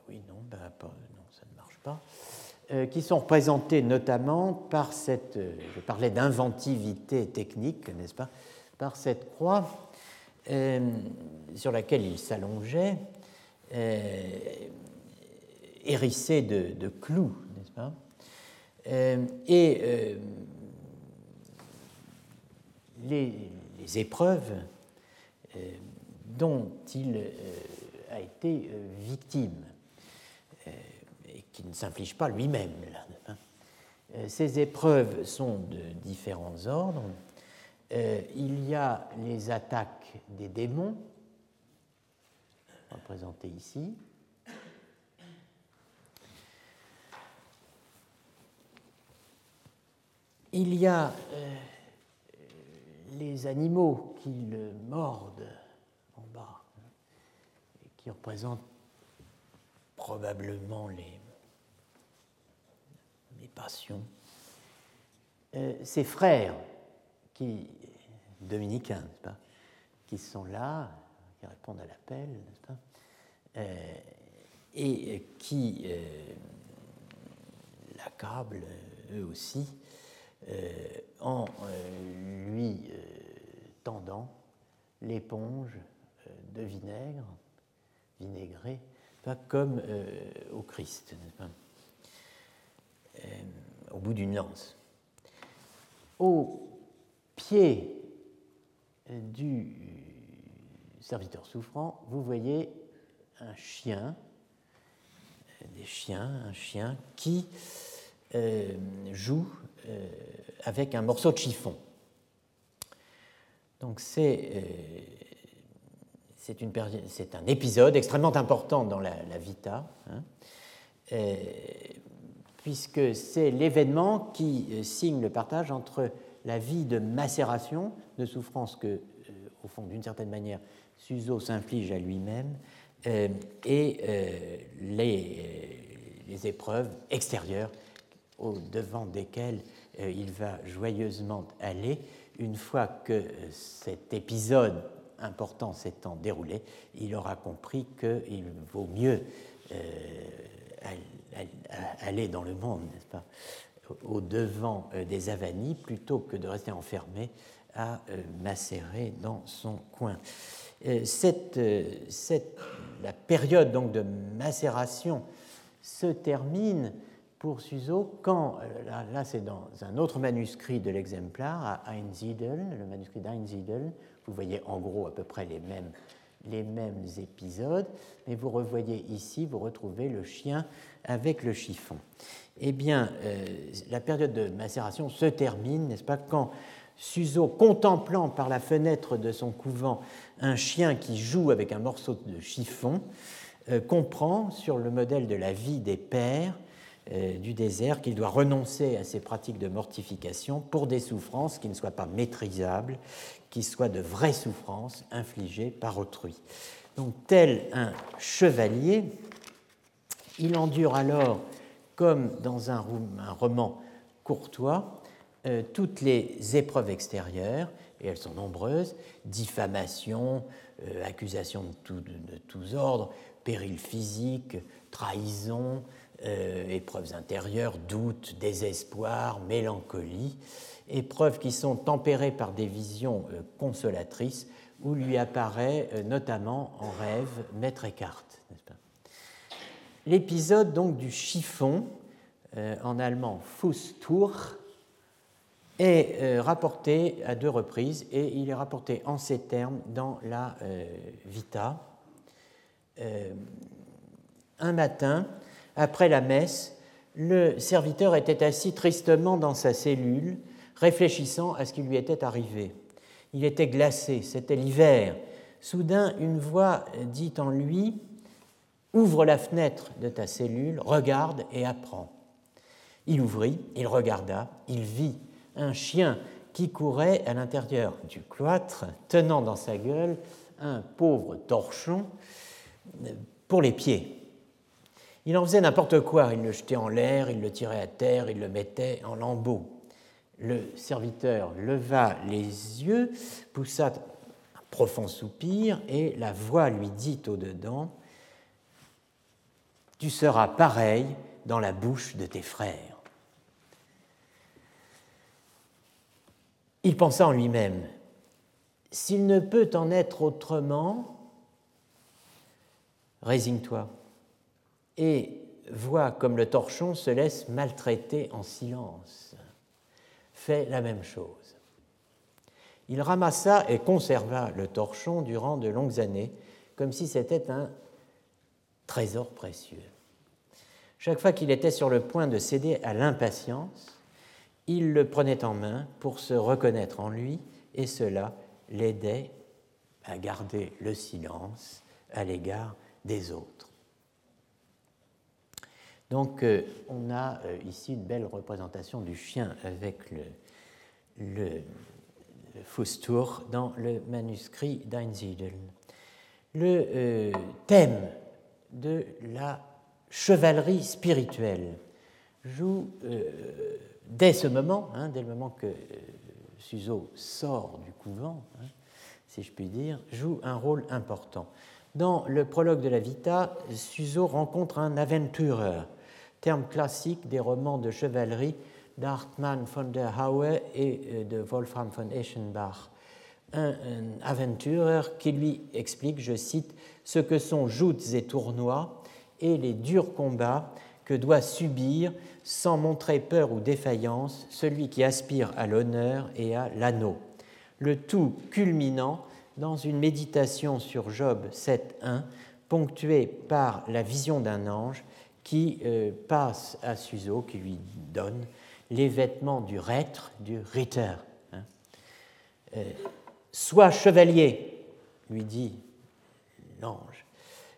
oui, non, ben, pas, non, ça ne marche pas. Euh, qui sont représentés notamment par cette, euh, je parlais d'inventivité technique, n'est-ce pas, par cette croix euh, sur laquelle il s'allongeait, hérissée de, clous, n'est-ce pas, et les, épreuves dont il a été victime qui ne s'inflige pas lui-même. Hein. Euh, ces épreuves sont de différents ordres. Euh, il y a les attaques des démons, représentées ici. Il y a euh, les animaux qui le mordent en bas, qui représentent probablement les passion. Euh, ses frères, qui, dominicains, pas, qui sont là, qui répondent à l'appel, euh, et qui euh, l'accablent eux aussi en lui tendant l'éponge de vinaigre, vinaigré, pas comme au Christ, pas euh, au bout d'une lance. Au pied du serviteur souffrant, vous voyez un chien, des chiens, un chien qui euh, joue euh, avec un morceau de chiffon. Donc c'est c'est un épisode extrêmement important dans la, Vita. Hein puisque c'est l'événement qui euh, signe le partage entre la vie de macération, de souffrance que, euh, au fond, d'une certaine manière, Suzo s'inflige à lui-même, euh, et les, épreuves extérieures au devant desquelles il va joyeusement aller. Une fois que cet épisode important s'étant déroulé, il aura compris qu'il vaut mieux aller dans le monde, n'est-ce pas, au devant des avanies, plutôt que de rester enfermé à macérer dans son coin. Cette, cette, la période donc de macération se termine pour Suzo quand, là, c'est dans un autre manuscrit de l'exemplaire, à Einsiedeln, le manuscrit d'Einsiedeln, vous voyez en gros à peu près les mêmes, les mêmes épisodes, mais vous revoyez ici, vous retrouvez le chien avec le chiffon. Eh bien, euh, la période de macération se termine, n'est-ce pas, quand Suzo, contemplant par la fenêtre de son couvent un chien qui joue avec un morceau de chiffon, euh, comprend, sur le modèle de la vie des pères, euh, du désert qu'il doit renoncer à ses pratiques de mortification pour des souffrances qui ne soient pas maîtrisables, qui soient de vraies souffrances infligées par autrui. Donc tel un chevalier, il endure alors, comme dans un, roman courtois, euh, toutes les épreuves extérieures, et elles sont nombreuses, diffamation, euh, accusations de, tous ordres, périls physiques, trahison, euh, épreuves intérieures, doutes, désespoir, mélancolie, épreuves qui sont tempérées par des visions euh, consolatrices où lui apparaît euh, notamment en rêve Maître Eckhart. L'épisode donc du chiffon, en allemand Fußtuch, est rapporté à deux reprises et il est rapporté en ces termes dans la Vita. un matin, après la messe, le serviteur était assis tristement dans sa cellule, réfléchissant à ce qui lui était arrivé. Il était glacé, c'était l'hiver. Soudain, une voix dit en lui Ouvre la fenêtre de ta cellule, regarde et apprends. Il ouvrit, il regarda, il vit un chien qui courait à l'intérieur du cloître, tenant dans sa gueule un pauvre torchon pour les pieds. Il en faisait n'importe quoi, il le jetait en l'air, il le tirait à terre, il le mettait en lambeaux. Le serviteur leva les yeux, poussa un profond soupir, et la voix lui dit au-dedans Tu seras pareil dans la bouche de tes frères. Il pensa en lui-même S'il ne peut en être autrement, résigne-toi et voit comme le torchon se laisse maltraiter en silence, la même chose. Il ramassa et conserva le torchon durant de longues années, comme si c'était un trésor précieux. Chaque fois qu'il était sur le point de céder à l'impatience, il le prenait en main pour se reconnaître en lui, et cela l'aidait à garder le silence à l'égard des autres. Donc euh, on a euh, ici une belle représentation du chien avec le, le, dans le manuscrit d'Einsiedeln. Le euh, thème de la chevalerie spirituelle joue dès ce moment, hein, dès le moment que Suzo sort du couvent, hein, si je puis dire, joue un rôle important. Dans le prologue de la Vita, Suzo rencontre un aventureur terme classique des romans de chevalerie d'Hartmann von der Haue et euh, de Wolfram von Eschenbach. Un, aventureur qui lui explique, je cite, ce que sont joutes et tournois et les durs combats que doit subir, sans montrer peur ou défaillance, celui qui aspire à l'honneur et à l'anneau. Le tout culminant dans une méditation sur Job 7.1, ponctuée par la vision d'un ange qui euh, passe à Suzo, qui lui donne les vêtements du reître, du ritter. Hein. Euh, sois chevalier, lui dit l'ange.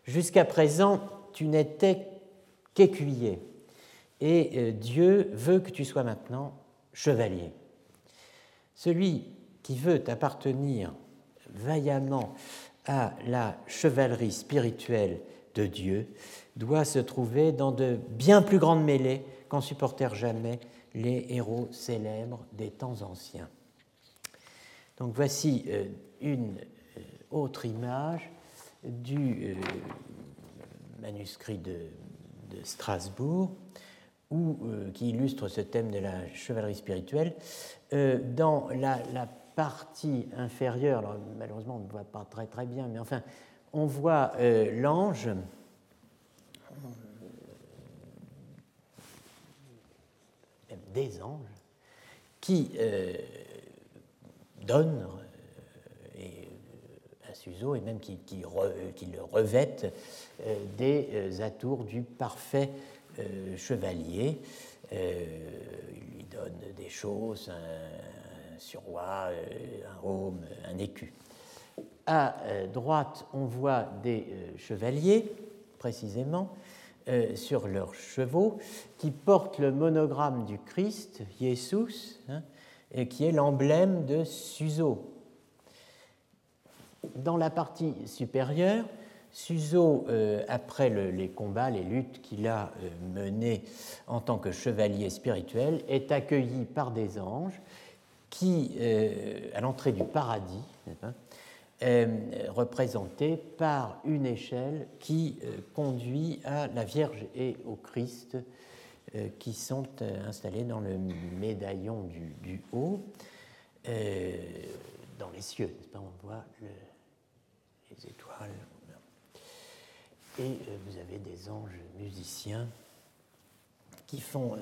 Jusqu'à présent, tu n'étais qu'écuyer, et euh, Dieu veut que tu sois maintenant chevalier. Celui qui veut appartenir vaillamment à la chevalerie spirituelle de Dieu doit se trouver dans de bien plus grandes mêlées qu'en supportèrent jamais les héros célèbres des temps anciens. Donc voici euh, une euh, autre image du euh, manuscrit de, Strasbourg ou qui illustre ce thème de la chevalerie spirituelle. dans la, la, partie inférieure, alors, malheureusement on ne voit pas très très bien, mais enfin, on voit l'ange des anges qui euh, donnent euh, à Suzo et même qui, le revêtent euh, des atours du parfait chevalier. il lui donne des choses, un, surroi, un home, un écu. À droite, on voit des chevaliers, précisément, euh, sur leurs chevaux, qui portent le monogramme du Christ, Jesus, hein, qui est l'emblème de Suzo. Dans la partie supérieure, Suzo, euh, après les combats, les luttes qu'il a euh, menées en tant que chevalier spirituel, est accueilli par des anges qui, à l'entrée du paradis, représenté par une échelle qui euh, conduit à la Vierge et au Christ euh, qui sont euh, installés dans le médaillon du, haut, dans les cieux. On voit les étoiles. Et vous avez des anges musiciens qui font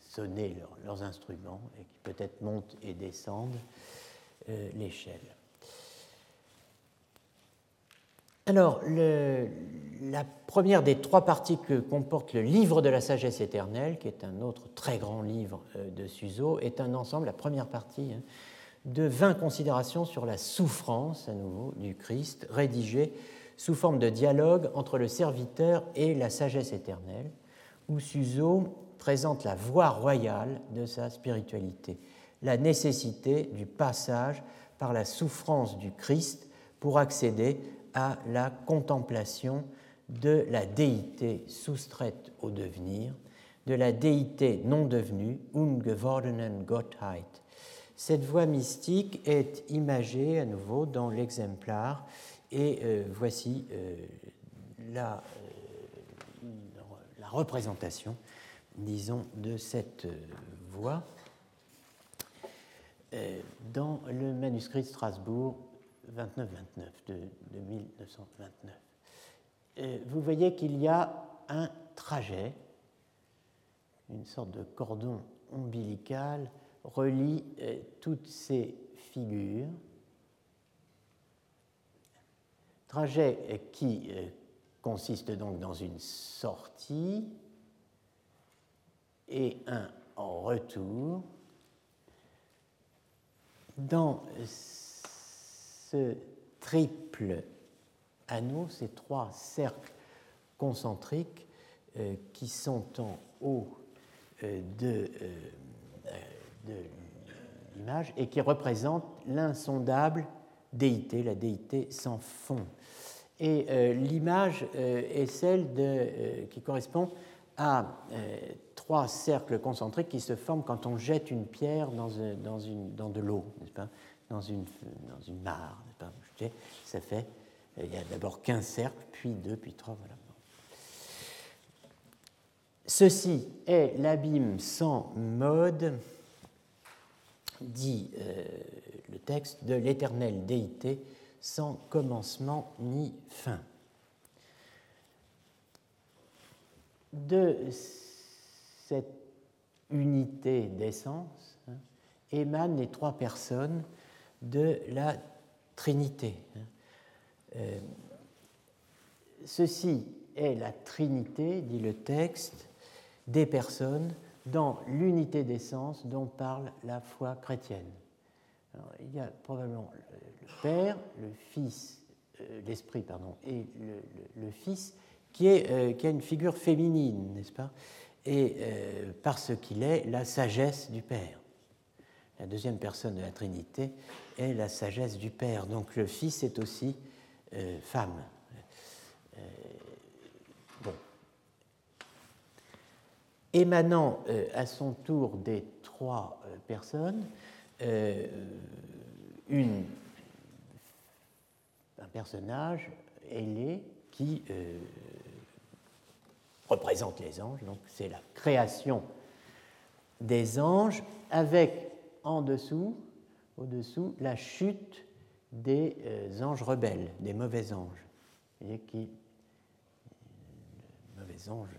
sonner leurs instruments et qui peut-être montent et descendent euh, l'échelle. Alors, la première des trois parties que comporte le livre de la sagesse éternelle, qui est un autre très grand livre euh, de Suzo, est un ensemble, la première partie, hein, de 20 considérations sur la souffrance, à nouveau, du Christ, rédigées sous forme de dialogue entre le serviteur et la sagesse éternelle, où Suzo présente la voie royale de sa spiritualité la nécessité du passage par la souffrance du Christ pour accéder à la contemplation de la déité soustraite au devenir, de la déité non devenue, ungewordenen Gottheit. Cette voie mystique est imagée à nouveau dans l'exemplaire et euh, voici euh, la, euh, la, représentation, disons, de cette voie. Euh, dans le manuscrit de Strasbourg 29-29 de, 1929. Euh, vous voyez qu'il y a un trajet, une sorte de cordon ombilical relie euh, toutes ces figures. Trajet qui consiste donc dans une sortie et un retour dans ce triple anneau, ces trois cercles concentriques euh, qui sont en haut euh, de, euh, de l'image et qui représentent l'insondable déité, la déité sans fond. Et l'image est celle qui correspond à trois cercles concentriques qui se forment quand on jette une pierre dans, de l'eau, n'est-ce pas? Dans une, dans une mare. Pas? Ça fait, il y a d'abord 15 cercles, puis deux, puis trois, voilà. Ceci est l'abîme sans mode, dit euh, le texte, de l'éternelle déité sans commencement ni fin. De cette unité d'essence hein, émanent les trois personnes de la Trinité. Hein. Euh, ceci est la Trinité, dit le texte, des personnes dans l'unité d'essence dont parle la foi chrétienne. il y a probablement le Père, le Fils, euh, l'Esprit, pardon, et le, Fils, qui, euh, qui a une figure féminine, n'est-ce pas? Et euh, parce qu'il est la sagesse du Père. La deuxième personne de la Trinité est la sagesse du Père. Donc le Fils est aussi euh, femme. Euh. Émanant à son tour des trois personnes, une, un personnage ailé qui représente les anges, donc c'est la création des anges, avec en dessous, au-dessous, la chute des euh, anges rebelles, des mauvais anges. Vous voyez qui, le mauvais ange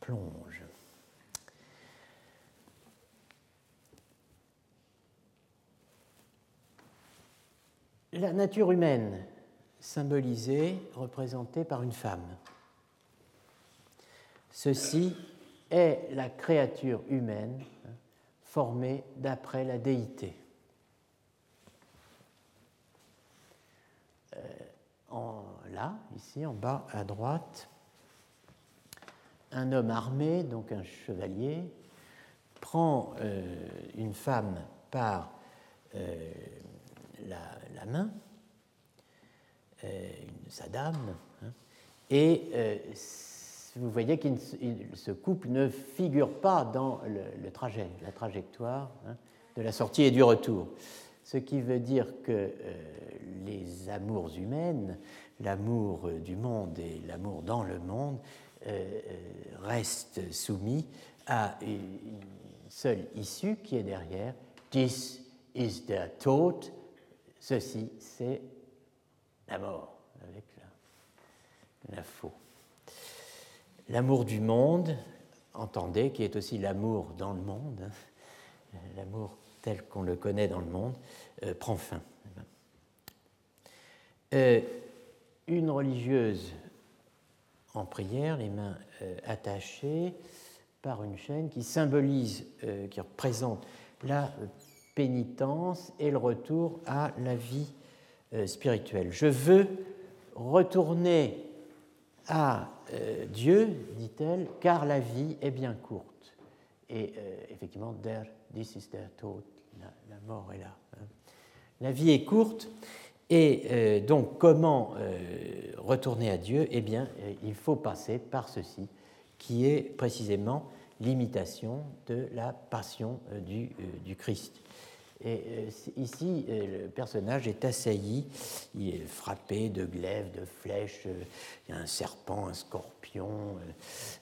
plonge. La nature humaine, symbolisée, représentée par une femme. Ceci est la créature humaine hein, formée d'après la déité. Euh, là, ici, en bas à droite, un homme armé, donc un chevalier, prend euh, une femme par euh, la, main, sa dame, hein, et vous voyez que ce couple ne figure pas dans le, trajet, la trajectoire hein, de la sortie et du retour. Ce qui veut dire que euh, les amours humaines, l'amour du monde et l'amour dans le monde, euh, euh, restent soumis à une seule issue qui est derrière. This is the thought. Ceci, c'est la mort, avec la, la faux. L'amour du monde, entendez, qui est aussi l'amour dans le monde, hein, l'amour tel qu'on le connaît dans le monde, euh, prend fin. Euh, une religieuse en prière, les mains euh, attachées par une chaîne qui symbolise, qui représente la pénitence et le retour à la vie spirituelle. Je veux retourner à euh, Dieu, dit-elle, car la vie est bien courte. Et euh, effectivement, this is la, mort est là. Hein. La vie est courte, et euh, donc comment retourner à Dieu? Eh bien, il faut passer par ceci, qui est précisément l'imitation de la passion du, du Christ. Et euh, ici, euh, le personnage est assailli, il est frappé de glaives, de flèches, euh, il y a un serpent, un scorpion,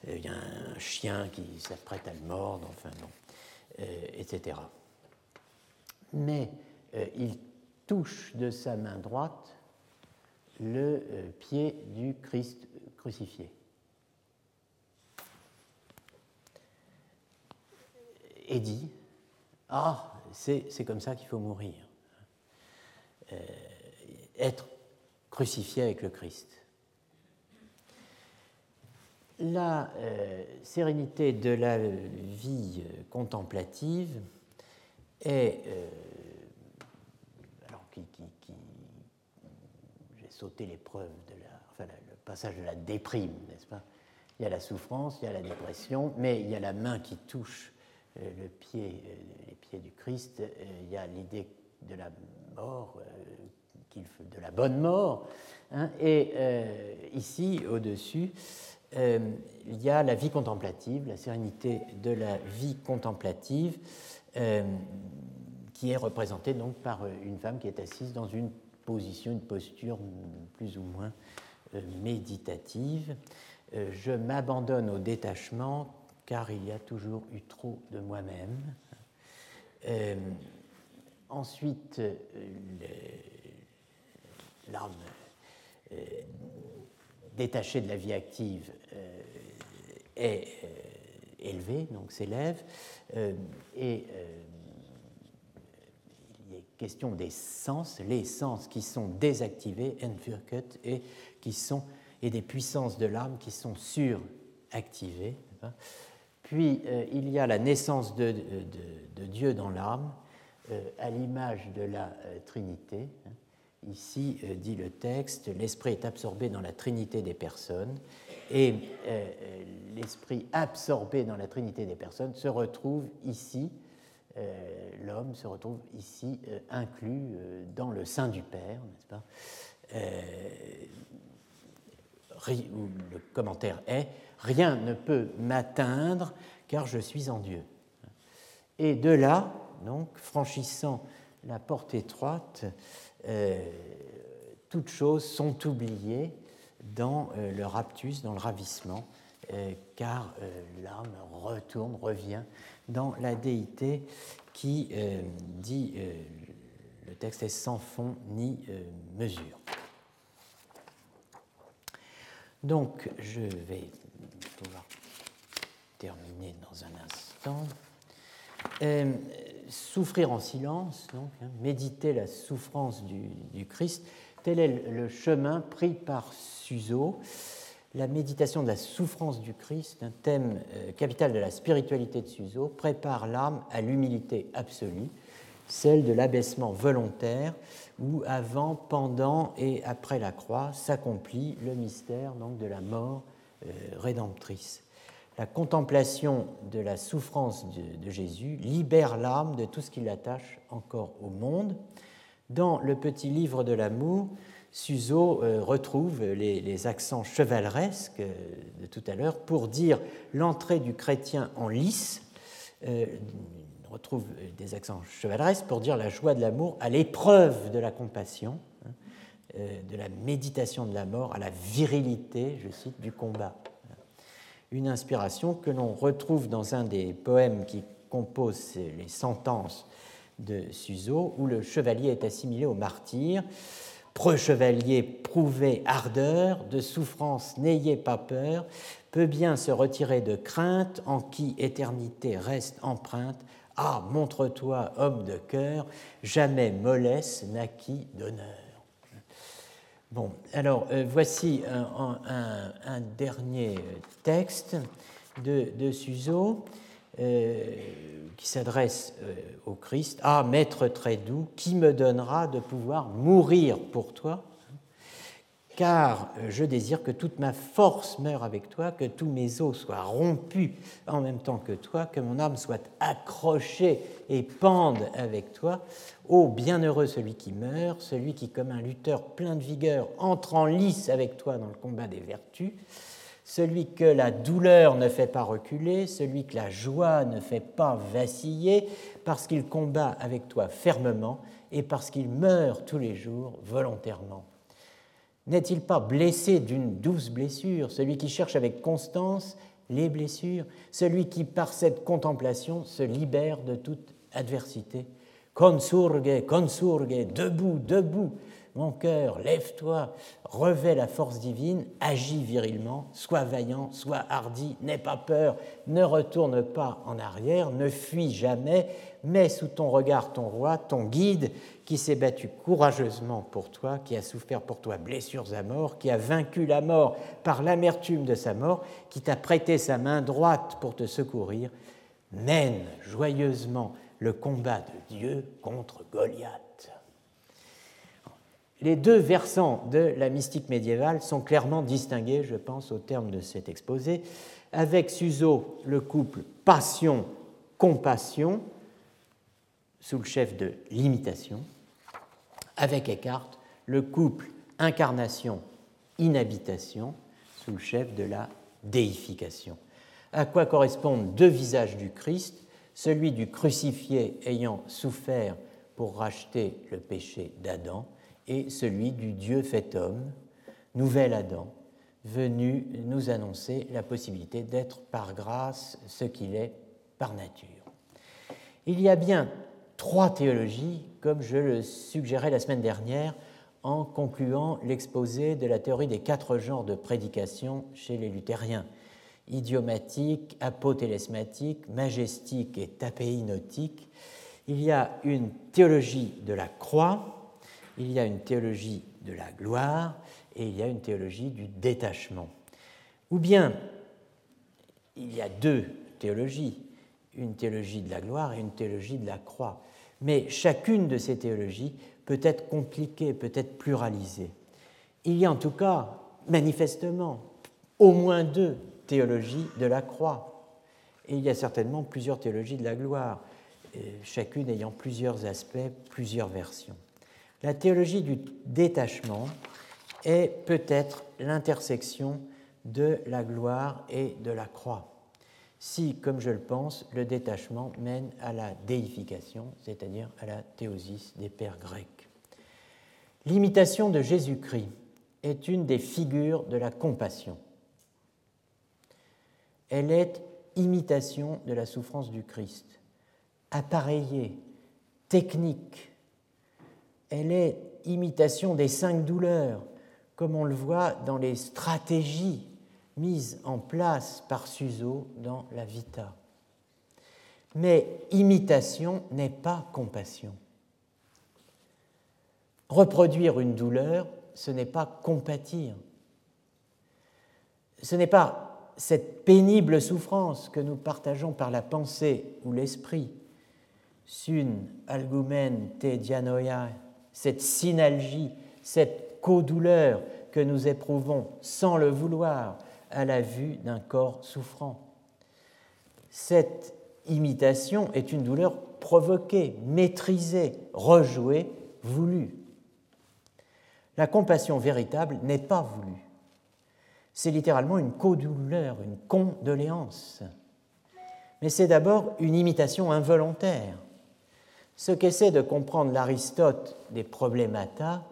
il y a un chien qui s'apprête à le mordre, enfin bon, etc. Mais il touche de sa main droite le pied du Christ crucifié. Et dit, ah, c'est comme ça qu'il faut mourir. Euh, être crucifié avec le Christ. La euh, sérénité de la vie contemplative est. Euh, alors, j'ai sauté l'épreuve de la. Enfin, le passage de la déprime, n'est-ce pas? Il y a la souffrance, il y a la dépression, mais il y a la main qui touche pied, euh, les pieds du Christ, euh, il y a l'idée de la mort, de la bonne mort. Hein, et ici, au-dessus, il y a la vie contemplative, la sérénité de la vie contemplative, qui est représentée donc par une femme qui est assise dans une position, une posture plus ou moins méditative. Je m'abandonne au détachement car il y a toujours eu trop de moi-même. Euh, ensuite, euh, l'âme euh, détachée de la vie active est élevée, donc s'élève, et il est question des sens, les sens qui sont désactivés, et qui sont et des puissances de l'âme qui sont suractivées. Puis euh, il y a la naissance de, Dieu dans l'âme, euh, à l'image de la euh, Trinité. Ici, dit le texte, l'esprit est absorbé dans la Trinité des personnes, et l'esprit absorbé dans la Trinité des personnes se retrouve ici, l'homme se retrouve ici inclus dans le sein du Père, n'est-ce pas? Le commentaire est Rien ne peut m'atteindre car je suis en Dieu. Et de là, donc, franchissant la porte étroite, euh, toutes choses sont oubliées dans le raptus, dans le ravissement, car l'âme retourne, revient dans la déité qui dit le texte est sans fond ni mesure. Donc, je vais terminer dans un instant. Euh, souffrir en silence, donc, hein, méditer la souffrance du, Christ, tel est le chemin pris par Suzo. La méditation de la souffrance du Christ, un thème euh, capital de la spiritualité de Suzo, prépare l'âme à l'humilité absolue, celle de l'abaissement volontaire, où avant, pendant et après la croix s'accomplit le mystère donc, de la mort euh, rédemptrice. La contemplation de la souffrance de, Jésus libère l'âme de tout ce qui l'attache encore au monde. Dans le petit livre de l'amour, Suzo euh, retrouve les, accents chevaleresques euh, de tout à l'heure pour dire l'entrée du chrétien en lice, retrouve des accents chevaleresques pour dire la joie de l'amour à l'épreuve de la compassion, hein, euh, de la méditation de la mort, à la virilité, je cite, du combat. Une inspiration que l'on retrouve dans un des poèmes qui composent les sentences de Suzo, où le chevalier est assimilé au martyr. Preux chevalier, prouvez ardeur, de souffrance n'ayez pas peur, peut bien se retirer de crainte, en qui éternité reste empreinte, ah, montre-toi homme de cœur, jamais mollesse naquit d'honneur. Bon, alors euh, voici un, dernier texte de, de euh, qui s'adresse euh, au Christ. Ah, maître très doux, qui me donnera de pouvoir mourir pour toi? Car euh, je désire que toute ma force meure avec toi, que tous mes os soient rompus en même temps que toi, que mon âme soit accrochée et pende avec toi. Ô bienheureux celui qui meurt, celui qui, comme un lutteur plein de vigueur, entre en lice avec toi dans le combat des vertus, celui que la douleur ne fait pas reculer, celui que la joie ne fait pas vaciller, parce qu'il combat avec toi fermement et parce qu'il meurt tous les jours volontairement n'est-il pas blessé d'une douce blessure, celui qui cherche avec constance les blessures, celui qui par cette contemplation se libère de toute adversité? Consurge, consurge, debout, debout, mon cœur, lève-toi, revêt la force divine, agis virilement, sois vaillant, sois hardi, n'aie pas peur, ne retourne pas en arrière, ne fuis jamais, mets sous ton regard ton roi, ton guide, qui s'est battu courageusement pour toi, qui a souffert pour toi blessures à mort, qui a vaincu la mort par l'amertume de sa mort, qui t'a prêté sa main droite pour te secourir, mène joyeusement le combat de Dieu contre Goliath. Les deux versants de la mystique médiévale sont clairement distingués, je pense, au terme de cet exposé. Avec Suzo, le couple passion-compassion, sous le chef de l'imitation, avec Eckhart le couple incarnation-inhabitation sous le chef de la déification, à quoi correspondent deux visages du Christ, celui du crucifié ayant souffert pour racheter le péché d'Adam et celui du Dieu fait homme, nouvel Adam, venu nous annoncer la possibilité d'être par grâce ce qu'il est par nature. Il y a bien trois théologies, comme je le suggérais la semaine dernière en concluant l'exposé de la théorie des quatre genres de prédication chez les luthériens idiomatique, apotélesmatique, majestique et tapéinotique. Il y a une théologie de la croix, il y a une théologie de la gloire et il y a une théologie du détachement. Ou bien il y a deux théologies, une théologie de la gloire et une théologie de la croix mais chacune de ces théologies peut être compliquée, peut être pluralisée. Il y a en tout cas, manifestement, au moins deux théologies de la croix. Et il y a certainement plusieurs théologies de la gloire, chacune ayant plusieurs aspects, plusieurs versions. La théologie du détachement est peut-être l'intersection de la gloire et de la croix si, comme je le pense, le détachement mène à la déification, c'est-à-dire à la théosis des pères grecs. L'imitation de Jésus-Christ est une des figures de la compassion. Elle est imitation de la souffrance du Christ, appareillée, technique. Elle est imitation des cinq douleurs, comme on le voit dans les stratégies mises en place par Suso dans la Vita. Mais imitation n'est pas compassion. Reproduire une douleur, ce n'est pas compatir. Ce n'est pas cette pénible souffrance que nous partageons par la pensée ou l'esprit, sun algumen te dianoia, cette synalgie, cette co-douleur que nous éprouvons sans le vouloir à la vue d'un corps souffrant. Cette imitation est une douleur provoquée, maîtrisée, rejouée, voulue. La compassion véritable n'est pas voulue. C'est littéralement une co-douleur, une condoléance. Mais c'est d'abord une imitation involontaire. Ce qu'essaie de comprendre l'Aristote des Problemata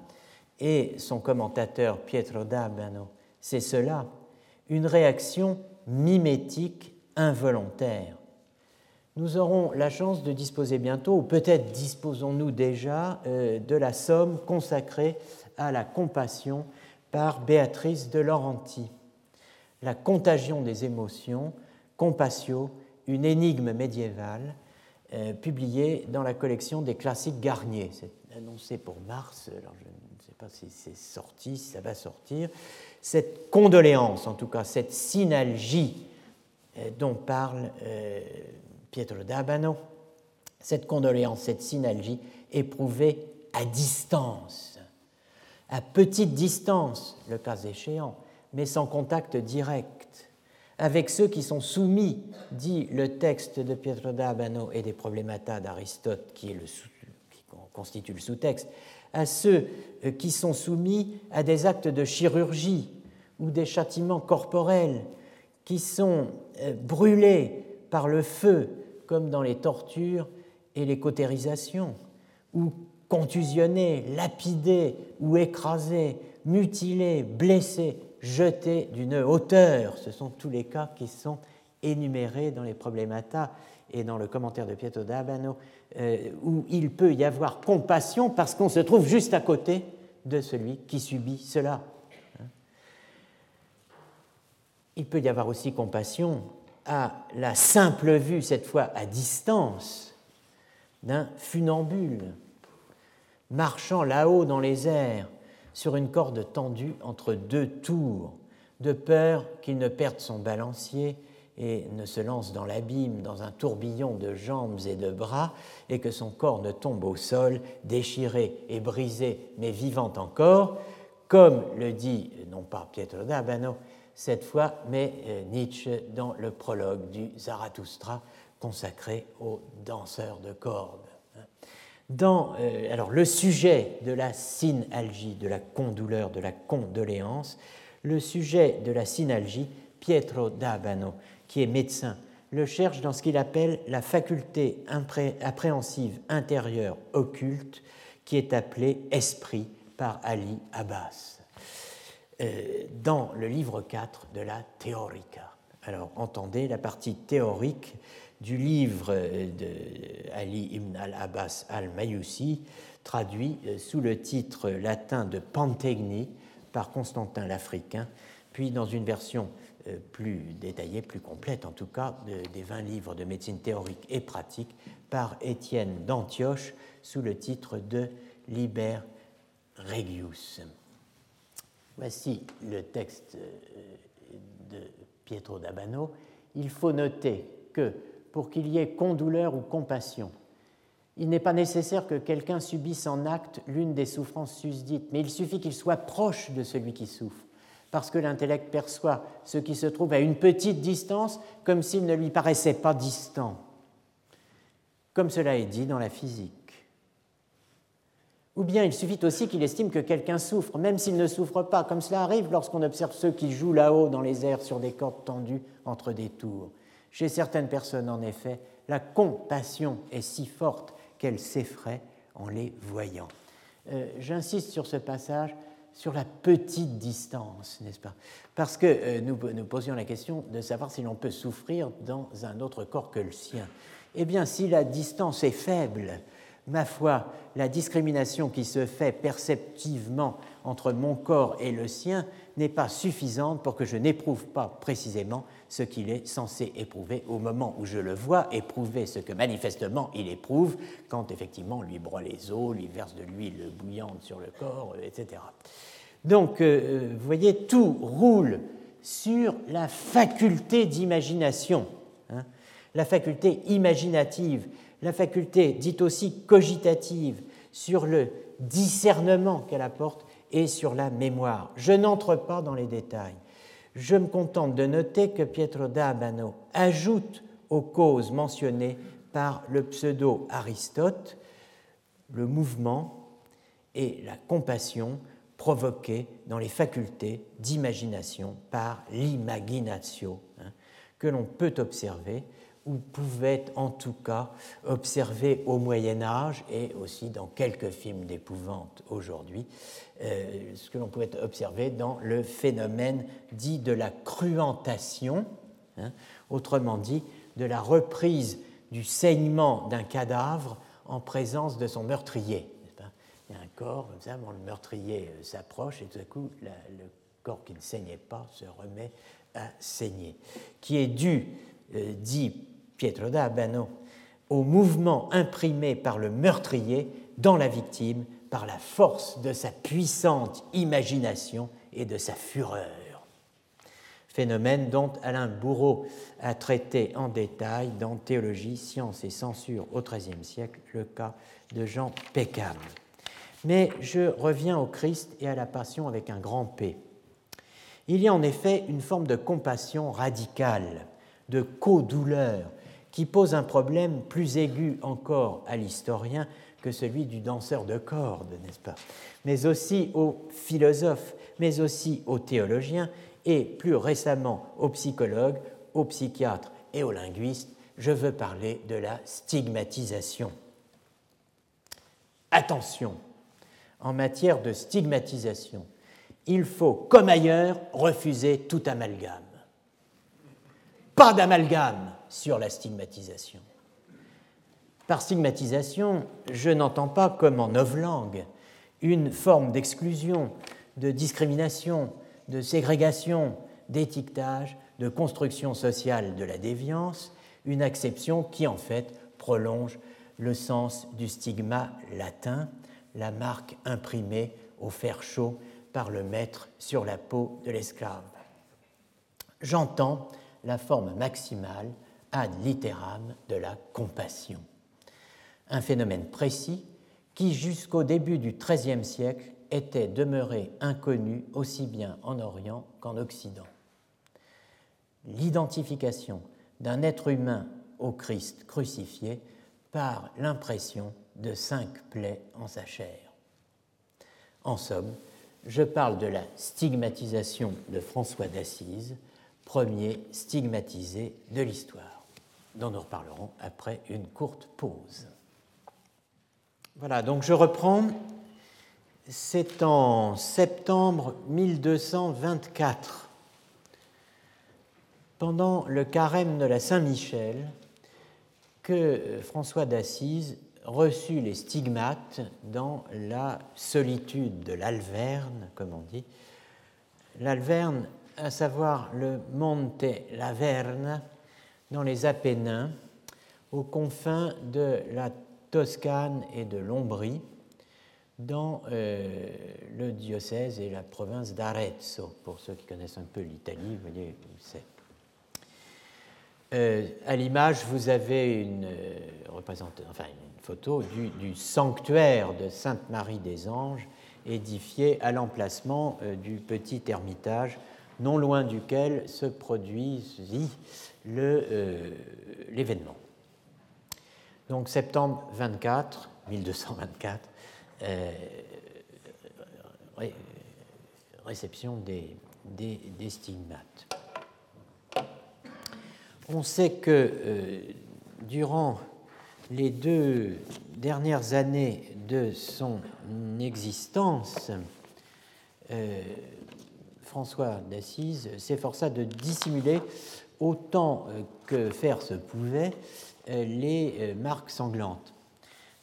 et son commentateur Pietro d'Abano, c'est cela, une réaction mimétique involontaire. Nous aurons la chance de disposer bientôt, ou peut-être disposons-nous déjà, euh, de la somme consacrée à la compassion par Béatrice de Laurenti. La contagion des émotions, Compassio, une énigme médiévale, euh, publiée dans la collection des classiques Garnier. C'est annoncé pour mars, alors je ne sais pas si c'est sorti, si ça va sortir. Cette condoléance, en tout cas, cette synalgie euh, dont parle euh, Pietro d'Abano, cette condoléance, cette synalgie éprouvée à distance à petite distance, le cas échéant, mais sans contact direct, avec ceux qui sont soumis, dit le texte de Pietro d'Abano et des Problemata d'Aristote, qui, qui constitue le sous-texte, à ceux euh, qui sont soumis à des actes de chirurgie ou des châtiments corporels, qui sont euh, brûlés par le feu, comme dans les tortures et les cautérisations, ou contusionnés, lapidés ou écrasés, mutilés, blessés, jetés d'une hauteur. Ce sont tous les cas qui sont énumérés dans les problémata et dans le commentaire de Pietro d'Abano, euh, où il peut y avoir compassion parce qu'on se trouve juste à côté de celui qui subit cela. Il peut y avoir aussi compassion à la simple vue, cette fois à distance, d'un funambule marchant là-haut dans les airs sur une corde tendue entre deux tours, de peur qu'il ne perde son balancier et ne se lance dans l'abîme dans un tourbillon de jambes et de bras, et que son corps ne tombe au sol, déchiré et brisé, mais vivant encore, comme le dit non pas Pietro d'Abano cette fois, mais euh, Nietzsche dans le prologue du Zarathustra consacré aux danseurs de cordes dans euh, alors, le sujet de la synalgie, de la condouleur, de la condoléance, le sujet de la synalgie, Pietro d'Abano, qui est médecin, le cherche dans ce qu'il appelle la faculté appréhensive intérieure occulte, qui est appelée esprit par Ali Abbas, euh, dans le livre 4 de la Théorica. Alors entendez la partie théorique du livre de Ali ibn al-Abbas al-Mayusi, traduit euh, sous le titre latin de Pantegni par Constantin l'Africain, puis dans une version euh, plus détaillée, plus complète en tout cas, des 20 livres de médecine théorique et pratique par Étienne d'Antioche sous le titre de Liber Regius. Voici le texte euh, de Pietro d'Abano. Il faut noter que pour qu'il y ait condouleur ou compassion. Il n'est pas nécessaire que quelqu'un subisse en acte l'une des souffrances susdites, mais il suffit qu'il soit proche de celui qui souffre, parce que l'intellect perçoit ce qui se trouve à une petite distance comme s'il ne lui paraissait pas distant, comme cela est dit dans la physique. Ou bien il suffit aussi qu'il estime que quelqu'un souffre, même s'il ne souffre pas, comme cela arrive lorsqu'on observe ceux qui jouent là-haut dans les airs sur des cordes tendues entre des tours. Chez certaines personnes, en effet, la compassion est si forte qu'elle s'effraie en les voyant. Euh, j'insiste sur ce passage sur la petite distance, n'est-ce pas? Parce que euh, nous nous posions la question de savoir si l'on peut souffrir dans un autre corps que le sien. Eh bien, si la distance est faible, ma foi, la discrimination qui se fait perceptivement entre mon corps et le sien n'est pas suffisante pour que je n'éprouve pas précisément ce qu'il est censé éprouver au moment où je le vois éprouver ce que manifestement il éprouve quand effectivement on lui broie les os, lui verse de l'huile bouillante sur le corps, euh, etc. Donc, euh, euh, vous voyez, tout roule sur la faculté d'imagination, hein. la faculté imaginative, la faculté dite aussi cogitative, sur le discernement qu'elle apporte et sur la mémoire. Je n'entre pas dans les détails. Je me contente de noter que Pietro d'Abano ajoute aux causes mentionnées par le pseudo-Aristote le mouvement et la compassion provoqués dans les facultés d'imagination par l'imaginatio, hein, que l'on peut observer ou pouvait en tout cas observer au Moyen Âge et aussi dans quelques films d'épouvante aujourd'hui, euh, ce que l'on pouvait observer dans le phénomène dit de la cruentation, hein, autrement dit de la reprise du saignement d'un cadavre en présence de son meurtrier. Il y a un corps comme ça, le meurtrier euh, s'approche et tout à coup le corps qui ne saignait pas se remet à saigner, qui est dû, euh, dit Pietro d'Abano, au mouvement imprimé par le meurtrier dans la victime par la force de sa puissante imagination et de sa fureur. Phénomène dont Alain Bourreau a traité en détail dans Théologie, Science et Censure au XIIIe siècle le cas de Jean Peckham. Mais je reviens au Christ et à la passion avec un grand P. Il y a en effet une forme de compassion radicale, de co-douleur, qui pose un problème plus aigu encore à l'historien que celui du danseur de cordes, n'est-ce pas? Mais aussi aux philosophes, mais aussi aux théologiens et plus récemment aux psychologues, aux psychiatres et aux linguistes. Je veux parler de la stigmatisation. Attention, en matière de stigmatisation, il faut, comme ailleurs, refuser tout amalgame. Pas d'amalgame sur la stigmatisation. Par stigmatisation, je n'entends pas, comme en novlangue, une forme d'exclusion, de discrimination, de ségrégation, d'étiquetage, de construction sociale de la déviance, une acception qui en fait prolonge le sens du stigma latin, la marque imprimée au fer chaud par le maître sur la peau de l'esclave. J'entends la forme maximale ad litteram de la compassion. Un phénomène précis qui, jusqu'au début du XIIIe siècle, était demeuré inconnu aussi bien en Orient qu'en Occident. L'identification d'un être humain au Christ crucifié par l'impression de cinq plaies en sa chair. En somme, je parle de la stigmatisation de François d'Assise, premier stigmatisé de l'histoire dont nous reparlerons après une courte pause. Voilà, donc je reprends. C'est en septembre 1224, pendant le carême de la Saint-Michel, que François d'Assise reçut les stigmates dans la solitude de l'Alverne, comme on dit. L'Alverne, à savoir le Monte Laverne, dans les Apennins, aux confins de la Toscane et de l'Ombrie, dans euh, le diocèse et la province d'Arezzo. Pour ceux qui connaissent un peu l'Italie, vous voyez où c'est. Euh, à l'image, vous avez une, euh, enfin, une photo du, sanctuaire de Sainte-Marie des Anges, édifié à l'emplacement du petit ermitage, non loin duquel se euh, l'événement. Donc septembre 24, 1224, euh, réception des, des, stigmates. On sait que euh, durant les deux dernières années de son existence, François d'Assise s'efforça de dissimuler autant que faire se pouvait les marques sanglantes.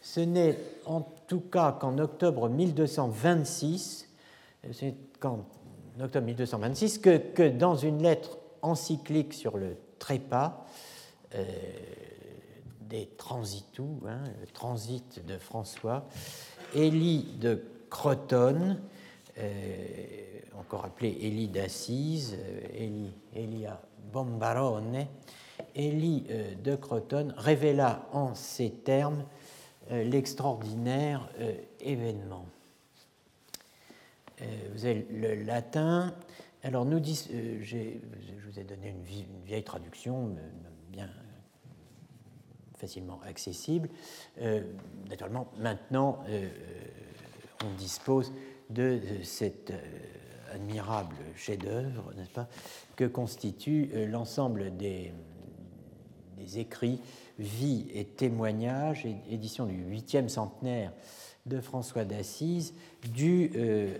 Ce n'est en tout cas qu'en octobre 1226, c'est qu'en octobre 1226 que, dans une lettre encyclique sur le trépas, euh, des transitous, hein, le transit de François, Élie de Crotone, euh, encore appelé Élie d'Assise, euh, Elia Bombarone, Élie de Crotone révéla en ces termes l'extraordinaire événement. Vous avez le latin. Alors, nous dis, je vous ai donné une, vieille traduction, bien facilement accessible. Euh, naturellement, maintenant, euh, on dispose de cet euh, admirable chef-d'œuvre, n'est-ce pas, que constitue l'ensemble des, écrits, vie et témoignages, édition du huitième centenaire de François d'Assise, dû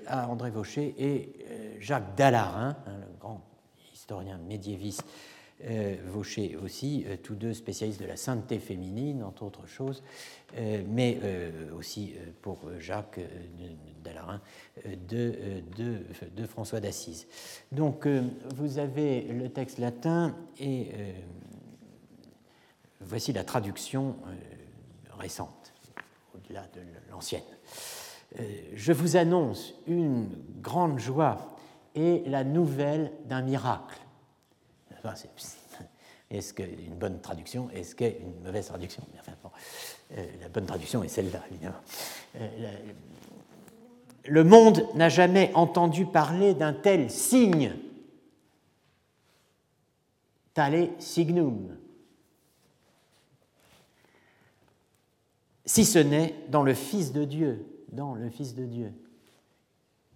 à André Vaucher et Jacques Dallarin, hein, le grand historien médiéviste euh, Vaucher aussi, euh, tous deux spécialistes de la sainteté féminine, entre autres choses, euh, mais aussi pour Jacques Dallarin de, de, François d'Assise. Donc vous avez le texte latin et voici la traduction récente, au-delà de l'ancienne. Je vous annonce une grande joie et la nouvelle d'un miracle est-ce qu'une bonne traduction, est-ce qu'une mauvaise traduction? Enfin, euh, La bonne traduction est celle-là, évidemment. Euh, le monde n'a jamais entendu parler d'un tel signe. Tale signum. Si ce n'est dans le Fils de Dieu, dans le Fils de Dieu.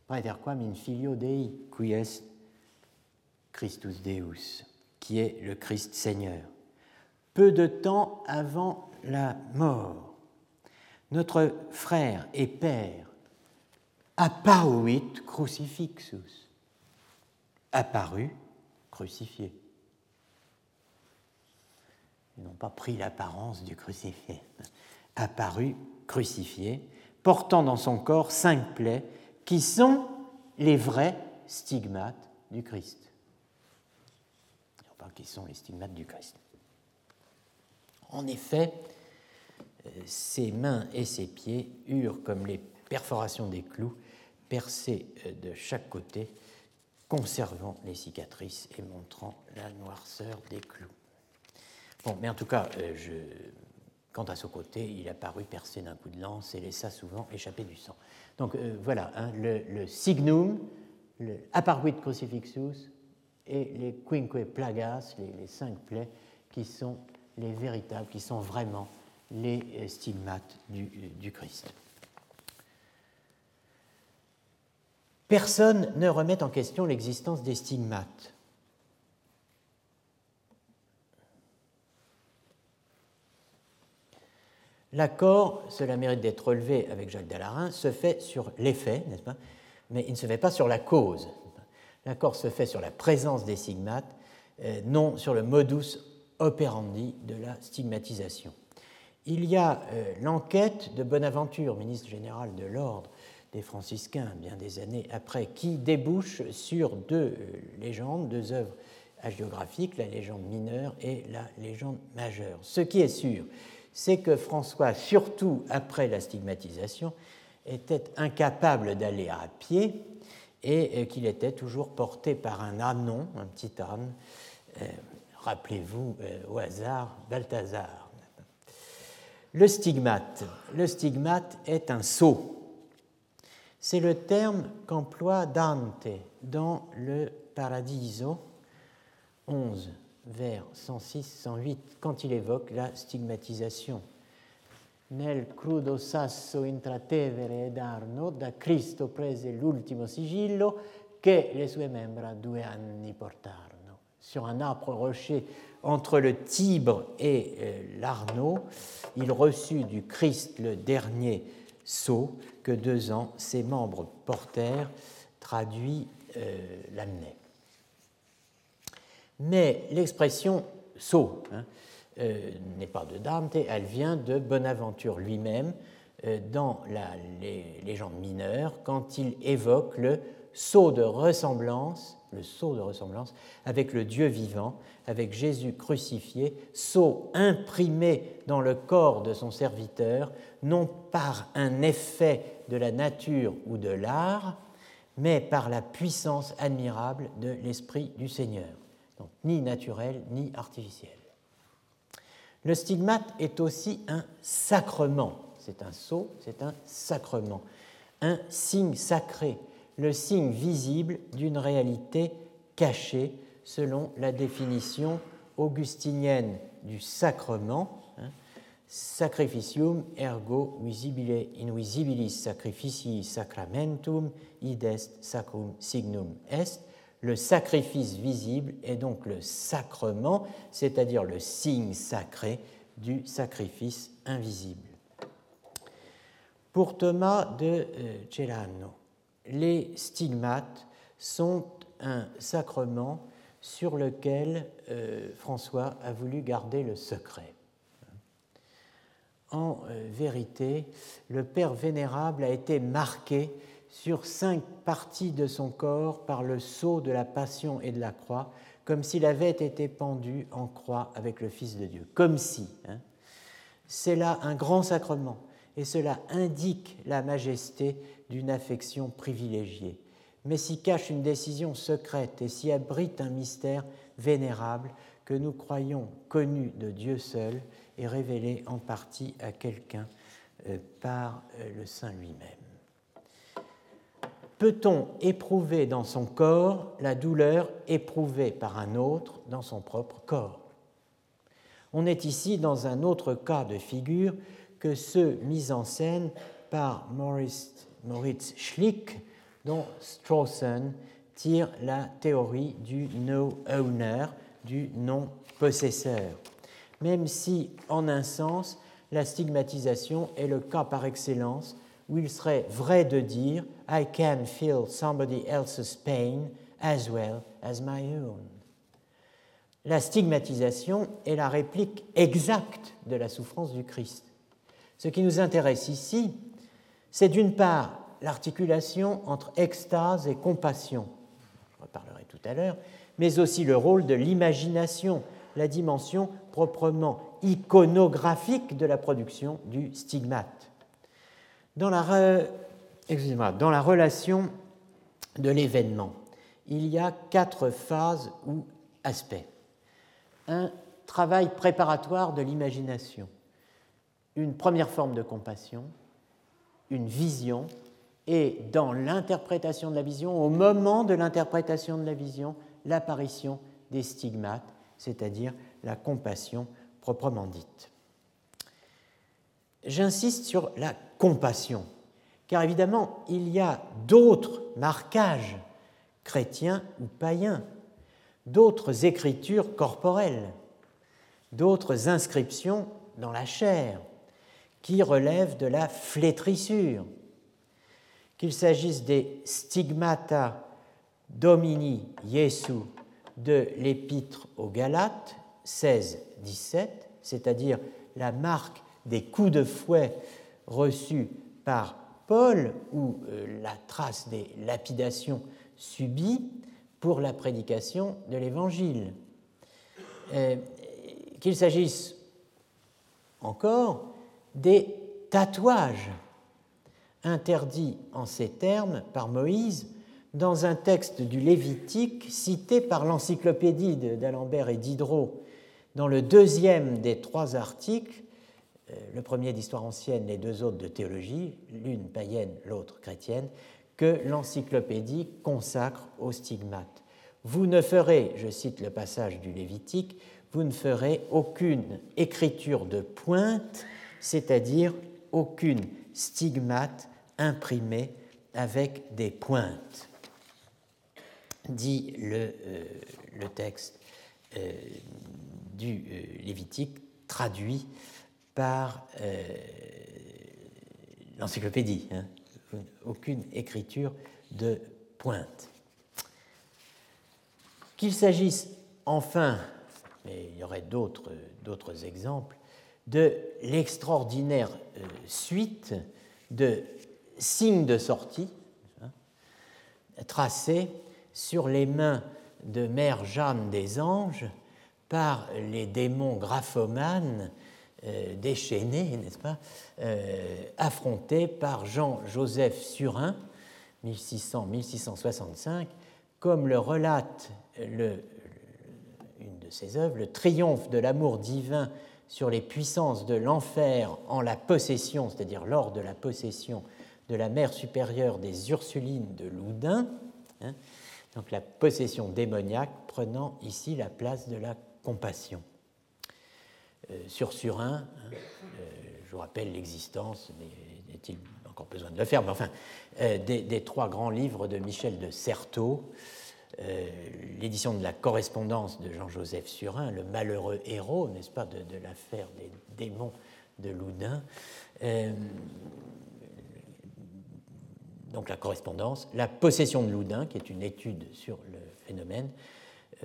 Praeterquam in filio Dei, qui est Christus Deus qui est le Christ Seigneur. Peu de temps avant la mort, notre frère et père apparuit crucifixus, apparu crucifié. Ils n'ont pas pris l'apparence du crucifié, apparu crucifié, portant dans son corps cinq plaies qui sont les vrais stigmates du Christ qui sont les stigmates du Christ. En effet, euh, ses mains et ses pieds eurent comme les perforations des clous percés euh, de chaque côté, conservant les cicatrices et montrant la noirceur des clous. Bon, mais en tout cas, euh, quant à ce côté, il apparut percé d'un coup de lance et laissa souvent échapper du sang. Donc voilà, hein, le, signum, le apparuit crucifixus, et les quinque plagas, les, cinq plaies, qui sont les véritables, qui sont vraiment les euh, stigmates du, du Christ. Personne ne remet en question l'existence des stigmates. L'accord, cela mérite d'être relevé avec Jacques Dallarin, se fait sur l'effet, n'est-ce pas? Mais il ne se fait pas sur la cause. L'accord se fait sur la présence des stigmates, euh, non sur le modus operandi de la stigmatisation. Il y a euh, l'enquête de Bonaventure, ministre général de l'ordre des franciscains, bien des années après, qui débouche sur deux euh, légendes, deux œuvres hagiographiques, la légende mineure et la légende majeure. Ce qui est sûr, c'est que François, surtout après la stigmatisation, était incapable d'aller à pied et qu'il était toujours porté par un ânon, un petit âne, euh, rappelez-vous euh, au hasard Balthazar. Le stigmate. Le stigmate est un sceau. C'est le terme qu'emploie Dante dans le Paradiso 11 vers 106-108 quand il évoque la stigmatisation nel crudo sasso intratevere ed arno, da Cristo prese l'ultimo sigillo che le sue membra due anni portarono. Sur un âpre rocher entre le Tibre et euh, l'Arno, il reçut du Christ le dernier sceau que deux ans ses membres portèrent traduit l'amenait. Mais l'expression sceau hein, n'est pas de Dante, elle vient de Bonaventure lui-même dans la légende mineure quand il évoque le sceau de ressemblance, le sceau de ressemblance avec le Dieu vivant, avec Jésus crucifié, sceau imprimé dans le corps de son serviteur, non par un effet de la nature ou de l'art, mais par la puissance admirable de l'Esprit du Seigneur. Donc ni naturel ni artificiel. Le stigmate est aussi un sacrement. C'est un sceau, c'est un sacrement, un signe sacré le signe visible d'une réalité cachée selon la définition augustinienne du sacrement, hein, sacrificium ergo visibile invisibilis sacrificii sacramentum id est sacrum signum est. Le sacrifice visible est donc le sacrement, c'est-à-dire le signe sacré du sacrifice invisible. Pour Thomas de euh, Celano, les stigmates sont un sacrement sur lequel euh, François a voulu garder le secret. En euh, vérité, le Père vénérable a été marqué sur cinq parties de son corps par le sceau de la passion et de la croix, comme s'il avait été pendu en croix avec le Fils de Dieu. Comme si. Hein. C'est là un grand sacrement, et cela indique la majesté d'une affection privilégiée, mais s'y cache une décision secrète et s'y abrite un mystère vénérable que nous croyons connu de Dieu seul et révélé en partie à quelqu'un euh, par euh, le Saint lui-même. Peut-on éprouver dans son corps la douleur éprouvée par un autre dans son propre corps? On est ici dans un autre cas de figure que ceux mis en scène par Maurice Moritz Schlick, dont Strawson tire la théorie du no-owner, du non-possesseur. Même si, en un sens, la stigmatisation est le cas par excellence où il serait vrai de dire I can feel somebody else's pain as well as my own. La stigmatisation est la réplique exacte de la souffrance du Christ. Ce qui nous intéresse ici, c'est d'une part l'articulation entre extase et compassion, je reparlerai tout à l'heure, mais aussi le rôle de l'imagination, la dimension proprement iconographique de la production du stigmate. Dans la, relation de l'événement, il y a quatre phases ou aspects. Un travail préparatoire de l'imagination, une première forme de compassion, une vision et dans l'interprétation de la vision, au moment de l'interprétation de la vision, l'apparition des stigmates, c'est-à-dire la compassion proprement dite. J'insiste sur la compassion, car évidemment, il y a d'autres marquages chrétiens ou païens, d'autres écritures corporelles, d'autres inscriptions dans la chair, qui relèvent de la flétrissure, qu'il s'agisse des stigmata domini Jesu de l'épître aux Galates 16-17, c'est-à-dire la marque des coups de fouet reçus par Paul ou euh, la trace des lapidations subies pour la prédication de l'Évangile. Euh, qu'il s'agisse encore des tatouages interdits en ces termes par Moïse dans un texte du Lévitique cité par l'encyclopédie d'Alembert et Diderot dans le deuxième des trois articles, le premier d'histoire ancienne, les deux autres de théologie, l'une païenne, l'autre chrétienne, que l'encyclopédie consacre au stigmate. Vous ne ferez, je cite le passage du Lévitique, vous ne ferez aucune écriture de pointe c'est-à-dire aucune stigmate imprimée avec des pointes, dit le, euh, le texte euh, du euh, Lévitique traduit par l'encyclopédie. Hein. aucune écriture de pointe. Qu'il s'agisse enfin, mais il y aurait d'autres exemples, de l'extraordinaire euh, suite de signes de sortie hein, tracés sur les mains de Mère Jeanne des Anges par les démons graphomanes euh, déchaînés, n'est-ce pas, euh, affrontés par Jean-Joseph Surin, 1600-1665, comme le relate une de ses œuvres, Le triomphe de l'amour divin sur les puissances de l'enfer en la possession, c'est-à-dire lors de la possession de la mère supérieure des Ursulines de Loudun, hein, donc la possession démoniaque prenant ici la place de la compassion. Euh, sur Surin, hein, euh, je vous rappelle l'existence, mais est-il encore besoin de le faire, mais enfin, euh, des, trois grands livres de Michel de Certeau, l'édition de la correspondance de Jean-Joseph Surin, le malheureux héros, n'est-ce pas, de, l'affaire des démons de Loudun, donc la correspondance, la possession de Loudun, qui est une étude sur le phénomène,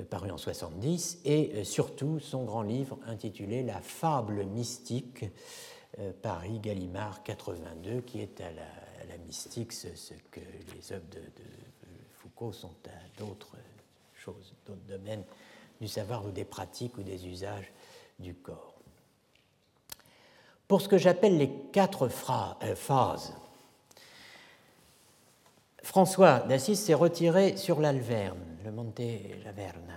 paru en 70, et euh, surtout son grand livre intitulé La fable mystique, euh, Paris, Gallimard 82, qui est à la, mystique ce, que les œuvres de, Foucault sont à d'autres choses, d'autres domaines du savoir ou des pratiques ou des usages du corps. Pour ce que j'appelle les quatre phases François d'Assise s'est retiré sur l'Alverne, le Monte Laverna.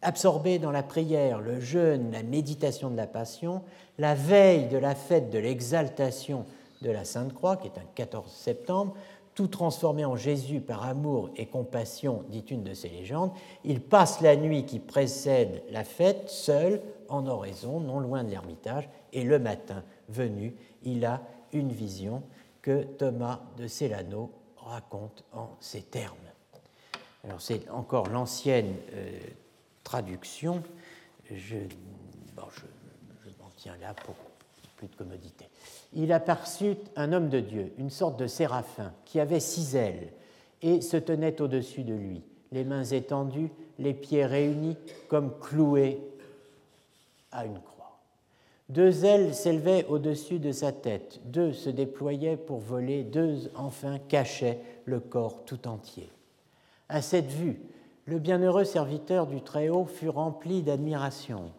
absorbé dans la prière, le jeûne, la méditation de la Passion, la veille de la fête de l'exaltation de la Sainte Croix, qui est un 14 septembre, tout transformé en Jésus par amour et compassion, dit une de ses légendes, il passe la nuit qui précède la fête seul en oraison, non loin de l'ermitage, et le matin venu, il a une vision que Thomas de Célano raconte en ces termes. Alors c'est encore l'ancienne euh, traduction, je, m'en tiens là pour plus de commodité. Il aperçut un homme de Dieu, une sorte de séraphin, qui avait six ailes et se tenait au-dessus de lui, les mains étendues, les pieds réunis comme cloués à une croix. Deux ailes s'élevaient au-dessus de sa tête, deux se déployaient pour voler, deux enfin cachaient le corps tout entier. À cette vue, le bienheureux serviteur du Très-Haut fut rempli d'admiration.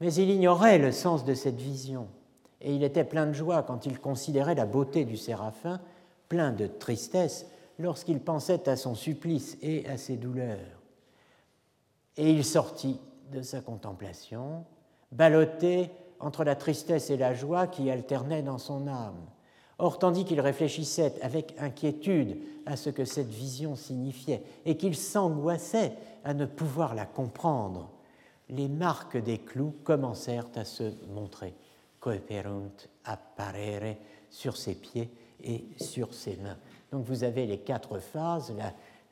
Mais il ignorait le sens de cette vision, et il était plein de joie quand il considérait la beauté du séraphin, plein de tristesse lorsqu'il pensait à son supplice et à ses douleurs. Et il sortit de sa contemplation ballotté entre la tristesse et la joie qui alternaient dans son âme. Or, tandis qu'il réfléchissait avec inquiétude à ce que cette vision signifiait et qu'il s'angoissait à ne pouvoir la comprendre, les marques des clous commencèrent à se montrer, coeperunt apparere sur ses pieds et sur ses mains. Donc vous avez les quatre phases,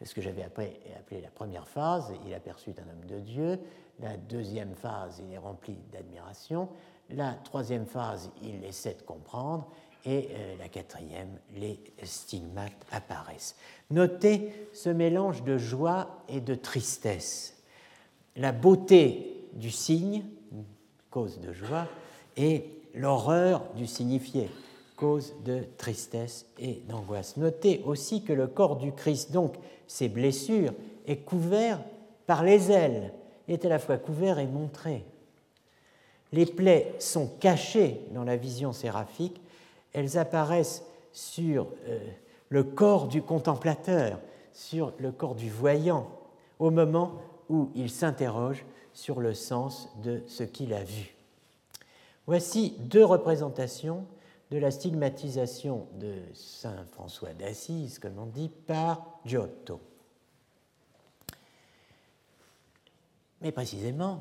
ce que j'avais appelé la première phase, il aperçut un homme de Dieu, la deuxième phase, il est rempli d'admiration. La troisième phase, il essaie de comprendre. Et euh, la quatrième, les stigmates apparaissent. Notez ce mélange de joie et de tristesse. La beauté du signe, cause de joie, et l'horreur du signifié, cause de tristesse et d'angoisse. Notez aussi que le corps du Christ, donc ses blessures, est couvert par les ailes est à la fois couvert et montré. Les plaies sont cachées dans la vision séraphique, elles apparaissent sur euh, le corps du contemplateur, sur le corps du voyant, au moment où il s'interroge sur le sens de ce qu'il a vu. Voici deux représentations de la stigmatisation de Saint François d'Assise, comme on dit, par Giotto. Mais précisément,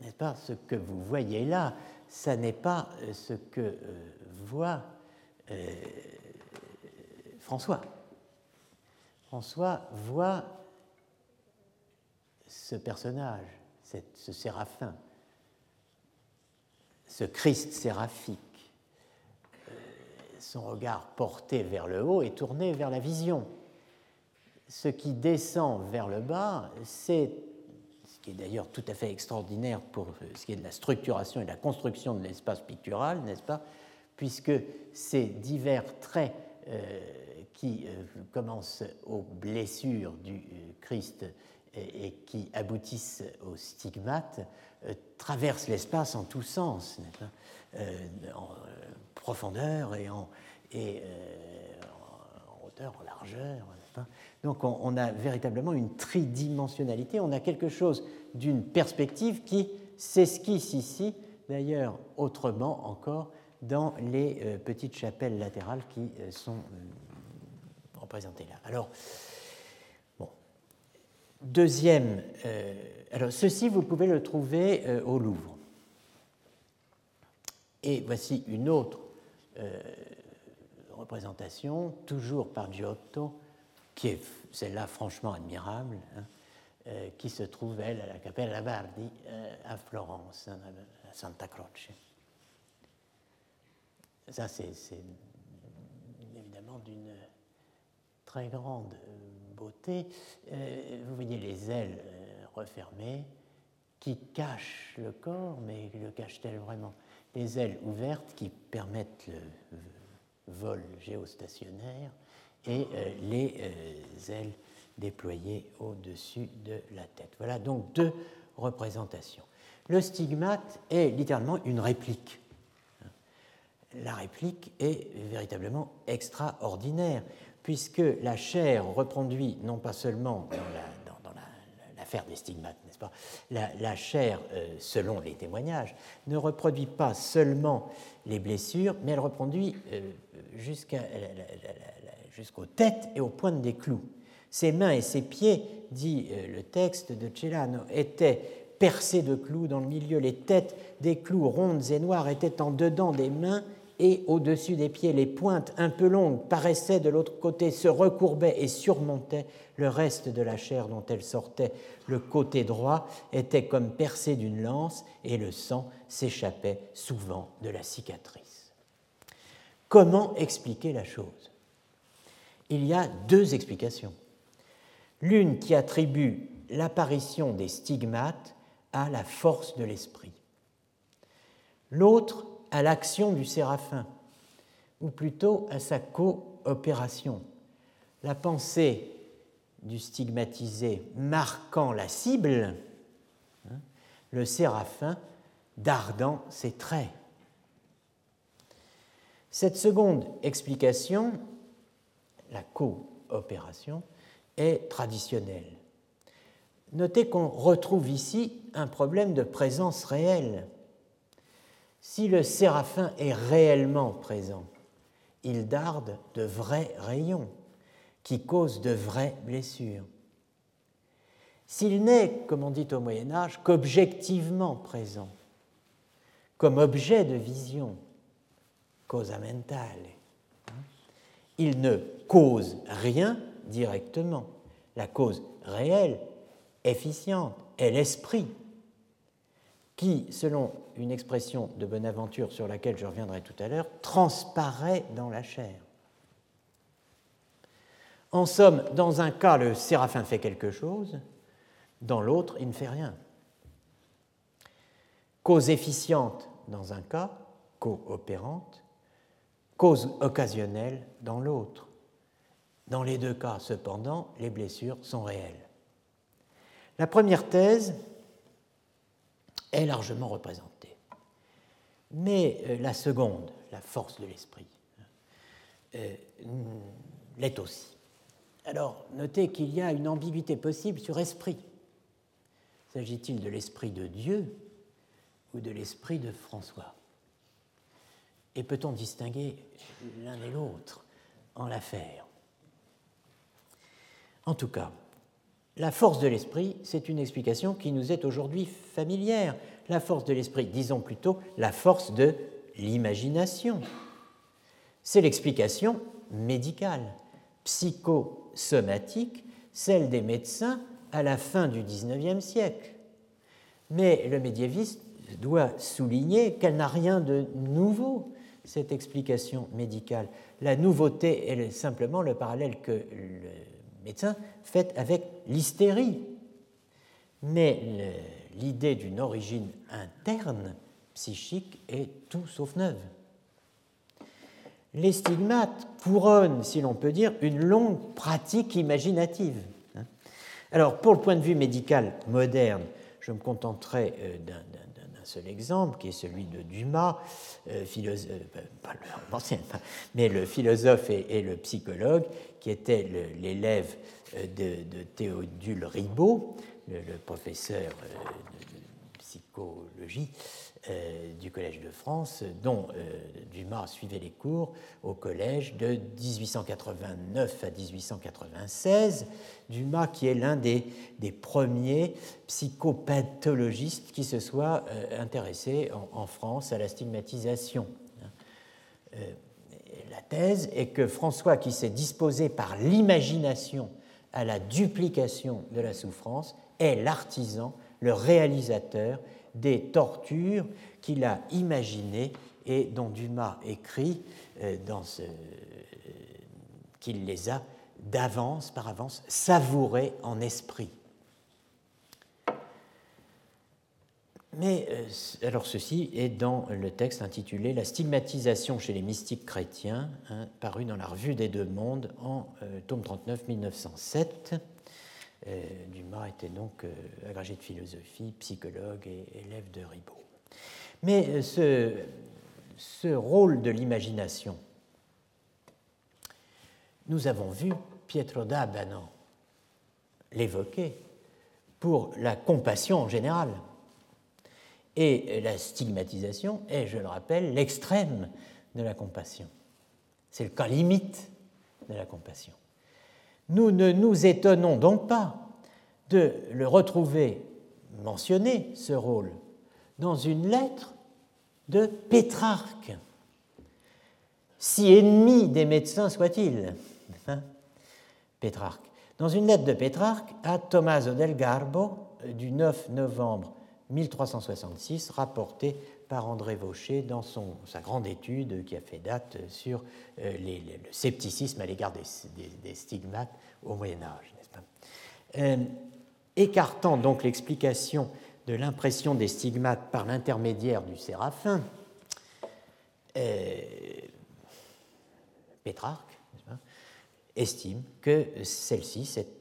n'est-ce pas, ce que vous voyez là, ça n'est pas euh, ce que euh, voit euh, François. François voit ce personnage, ce séraphin, ce Christ séraphique, son regard porté vers le haut et tourné vers la vision. ce qui descend vers le bas, c'est ce qui est d'ailleurs tout à fait extraordinaire pour ce qui est de la structuration et de la construction de l'espace pictural, n'est-ce pas Puisque ces divers traits euh, qui euh, commencent aux blessures du euh, Christ et, qui aboutissent aux stigmates traversent l'espace en tous sens, en profondeur et en, et, en hauteur, en largeur. Donc on, a véritablement une tridimensionnalité, on a quelque chose d'une perspective qui s'esquisse ici, d'ailleurs autrement encore, dans les euh, petites chapelles latérales qui euh, sont euh, représentées là. Alors, bon. Deuxième, alors ceci, vous pouvez le trouver au Louvre. Et voici une autre représentation, toujours par Giotto, qui est celle-là franchement admirable, hein, qui se trouve, elle, à la Cappella Bardi à Florence, hein, à Santa Croce. Ça, c'est évidemment d'une très grande euh, beauté. vous voyez les ailes refermées qui cachent le corps, mais le cachent-elles vraiment? Les ailes ouvertes qui permettent le vol géostationnaire et euh, les euh, ailes déployées au-dessus de la tête. Voilà donc deux représentations. Le stigmate est littéralement une réplique. La réplique est véritablement extraordinaire, puisque la chair reproduit non pas seulement dans l'affaire des stigmates, n'est-ce pas? La, chair, euh, selon les témoignages, ne reproduit pas seulement les blessures, mais elle reproduit jusqu'à jusqu'aux têtes et aux pointes des clous. Ses mains et ses pieds, dit euh, le texte de Celano, étaient percés de clous dans le milieu. Les têtes des clous rondes et noires étaient en dedans des mains et au-dessus des pieds. Les pointes un peu longues paraissaient de l'autre côté, se recourbaient et surmontaient le reste de la chair dont elles sortaient. Le côté droit était comme percé d'une lance et le sang s'échappait souvent de la cicatrice. Comment expliquer la chose? Il y a deux explications. L'une qui attribue l'apparition des stigmates à la force de l'esprit. L'autre à l'action du séraphin, ou plutôt à sa coopération. La pensée du stigmatisé marquant la cible, hein, le séraphin dardant ses traits. Cette seconde explication la coopération, est traditionnelle. Notez qu'on retrouve ici un problème de présence réelle. Si le séraphin est réellement présent, il darde de vrais rayons qui causent de vraies blessures. S'il n'est, comme on dit au Moyen Âge, qu'objectivement présent, comme objet de vision, causa mentale, il ne cause rien directement. La cause réelle, efficiente, est l'esprit qui, selon une expression de Bonaventure sur laquelle je reviendrai tout à l'heure, transparaît dans la chair. En somme, dans un cas, le séraphin fait quelque chose, dans l'autre, il ne fait rien. Cause efficiente dans un cas, coopérante, cause occasionnelle dans l'autre. Dans les deux cas, cependant, les blessures sont réelles. La première thèse est largement représentée, mais euh, la seconde, la force de l'esprit, euh, l'est aussi. Alors, notez qu'il y a une ambiguïté possible sur esprit. S'agit-il de l'esprit de Dieu ou de l'esprit de François? Et peut-on distinguer l'un et l'autre en l'affaire? En tout cas, la force de l'esprit, c'est une explication qui nous est aujourd'hui familière. La force de l'esprit, disons plutôt la force de l'imagination. C'est l'explication médicale, psychosomatique, celle des médecins à la fin du XIXe siècle. Mais le médiéviste doit souligner qu'elle n'a rien de nouveau cette explication médicale. La nouveauté est simplement le parallèle que médecins, faite avec l'hystérie. Mais l'idée d'une origine interne, psychique, est tout sauf neuve. Les stigmates couronnent, si l'on peut dire, une longue pratique imaginative. Alors, pour le point de vue médical moderne, je me contenterai euh, d'un seul exemple, qui est celui de Dumas, euh, philosophe, euh, pas le, mais le philosophe et, le psychologue, qui était l'élève de, Théodule Ribot, le, professeur de psychologie euh, du Collège de France, dont euh, Dumas suivait les cours au collège de 1889 à 1896. Dumas qui est l'un des, premiers psychopathologistes qui se soit euh, intéressé en, France à la stigmatisation. la thèse est que François, qui s'est disposé par l'imagination à la duplication de la souffrance, est l'artisan, le réalisateur des tortures qu'il a imaginées et dont Dumas écrit euh, ce, qu'il les a d'avance, par avance, savourées en esprit. Mais euh, alors ceci est dans le texte intitulé La stigmatisation chez les mystiques chrétiens, hein, paru dans la Revue des Deux Mondes en euh, tome 39 1907. Euh, Dumas était donc euh, agrégé de philosophie, psychologue et élève de Ribot. Mais euh, ce, ce rôle de l'imagination, nous avons vu Pietro d'Abano l'évoquer pour la compassion en général. Et la stigmatisation est, je le rappelle, l'extrême de la compassion. C'est le cas limite de la compassion. Nous ne nous étonnons donc pas de le retrouver mentionné, ce rôle, dans une lettre de Pétrarque, si ennemi des médecins soit-il. Hein, Pétrarque. Dans une lettre de Pétrarque à Tommaso del Garbo du 9 novembre 1366, rapportée par André Vaucher dans son, sa grande étude qui a fait date sur euh, le scepticisme à l'égard des, stigmates au Moyen Âge. Pas? Euh, écartant donc l'explication de l'impression des stigmates par l'intermédiaire du séraphin, euh, Pétrarque estime que celle-ci, cette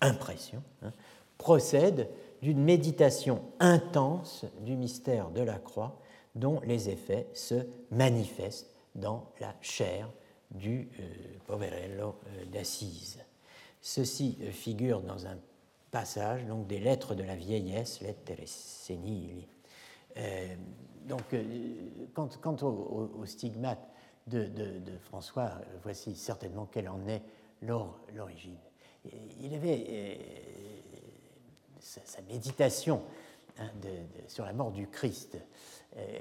impression, hein, procède d'une méditation intense du mystère de la croix dont les effets se manifestent dans la chair du euh, Poverello euh, d'Assise. Ceci euh, figure dans un passage donc, des lettres de la vieillesse, lettres senili. Donc, quant, quant au, stigmate de, de, François, voici certainement quelle en est l'origine. Il avait sa, méditation hein, sur la mort du Christ, euh,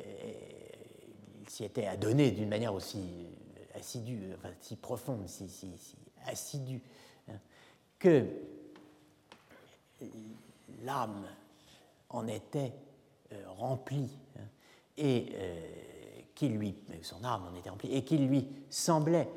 il s'y était adonné d'une manière aussi assidue, enfin, si profonde, si, si, assidue, hein, que l'âme en était euh, remplie hein, et euh, qui lui, son âme en était remplie et qu'il lui semblait,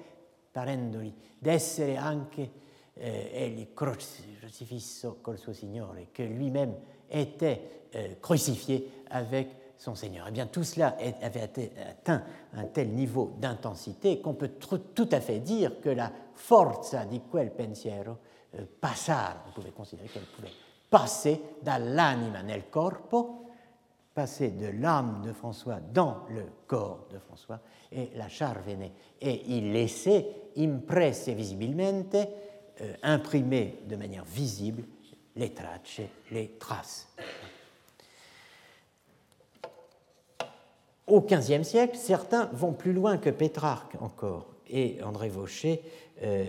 parendoli, d'essere anche eh, crocifisso col suo Signore, que lui-même était euh, crucifié avec son Seigneur. Eh bien, tout cela avait atteint un tel niveau d'intensité qu'on peut tout à fait dire que la forza di quel pensiero euh, passar, on pouvait considérer qu'elle pouvait passer dall'anima nel corpo, passer de l'âme de François dans le corps de François, et la charvene, et il laissait impresse visibilmente euh, imprimer de manière visible les les traces. Au XVe siècle, certains vont plus loin que Pétrarque encore, et André Vaucher euh,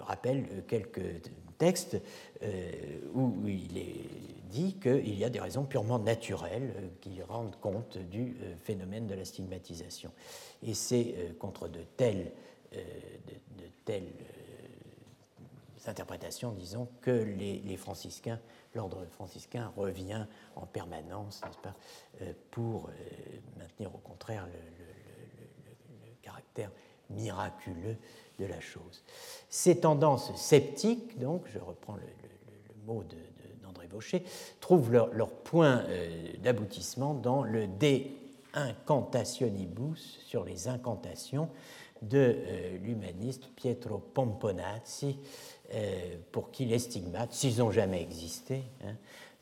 rappelle quelques textes euh, où il est dit qu'il y a des raisons purement naturelles qui rendent compte du phénomène de la stigmatisation. Et c'est contre de telles interprétation, disons, que les, franciscains, l'ordre franciscain revient en permanence, n'est-ce pas, euh, pour euh, maintenir au contraire le, caractère miraculeux de la chose. Ces tendances sceptiques, donc, je reprends le, mot d'André Vaucher, trouvent leur, point euh, d'aboutissement dans le De Incantationibus sur les incantations de l'humaniste Pietro Pomponazzi, pour qui les stigmates, s'ils n'ont jamais existé, hein,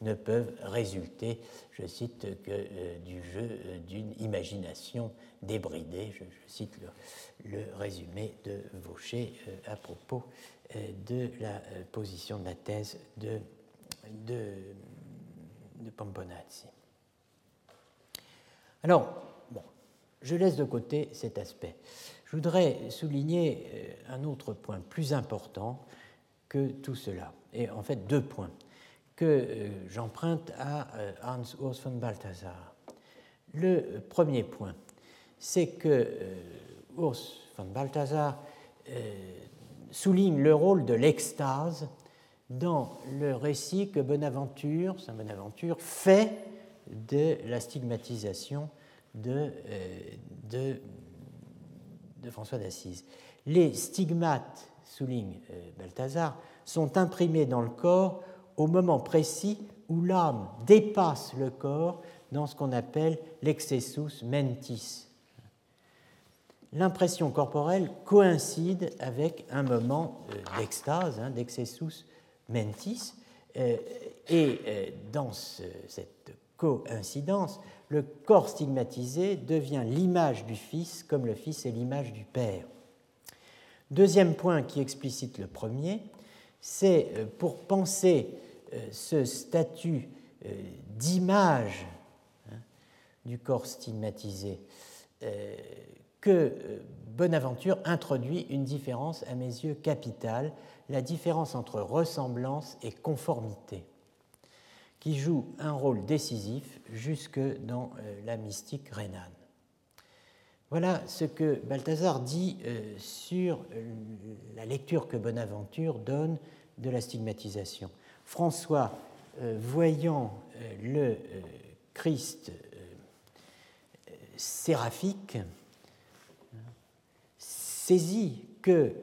ne peuvent résulter, je cite, que euh, du jeu euh, d'une imagination débridée. Je, cite le, résumé de Vaucher euh, à propos de la position de la thèse de, de, de Pomponazzi. Alors, bon, je laisse de côté cet aspect. Je voudrais souligner un autre point plus important que tout cela, et en fait deux points que euh, j'emprunte à euh, Hans Urs von Balthasar. Le premier point, c'est que euh, Urs von Balthasar souligne le rôle de l'extase dans le récit que Bonaventure, Saint Bonaventure, fait de la stigmatisation de, de, de François d'Assise. Les stigmates, souligne Balthasar, sont imprimés dans le corps au moment précis où l'âme dépasse le corps dans ce qu'on appelle l'excessus mentis. L'impression corporelle coïncide avec un moment euh, d'extase, hein, d'excessus mentis, euh, et euh, dans cette coïncidence, le corps stigmatisé devient l'image du Fils comme le Fils est l'image du Père. Deuxième point qui explicite le premier, c'est pour penser euh, ce statut euh, d'image hein, du corps stigmatisé euh, que Bonaventure introduit une différence à mes yeux capitale, la différence entre ressemblance et conformité, qui joue un rôle décisif jusque dans la mystique rhénane. Voilà ce que Balthazar dit sur la lecture que Bonaventure donne de la stigmatisation. François, euh, voyant euh, le euh, Christ séraphique, saisit que,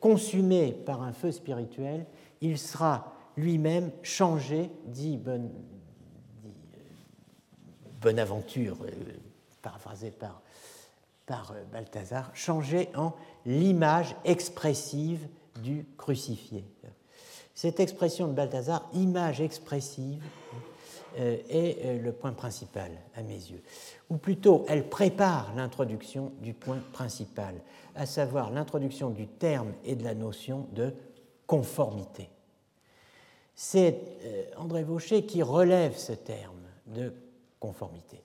consumé par un feu spirituel, il sera lui-même changé, dit, Bonaventure, paraphrasé par, par Balthazar, changé en l'image expressive du crucifié. Cette expression de Balthazar, image expressive, euh, est euh, le point principal à mes yeux. Ou plutôt, elle prépare l'introduction du point principal, à savoir l'introduction du terme et de la notion de conformité. C'est euh, André Vaucher qui relève ce terme de conformité.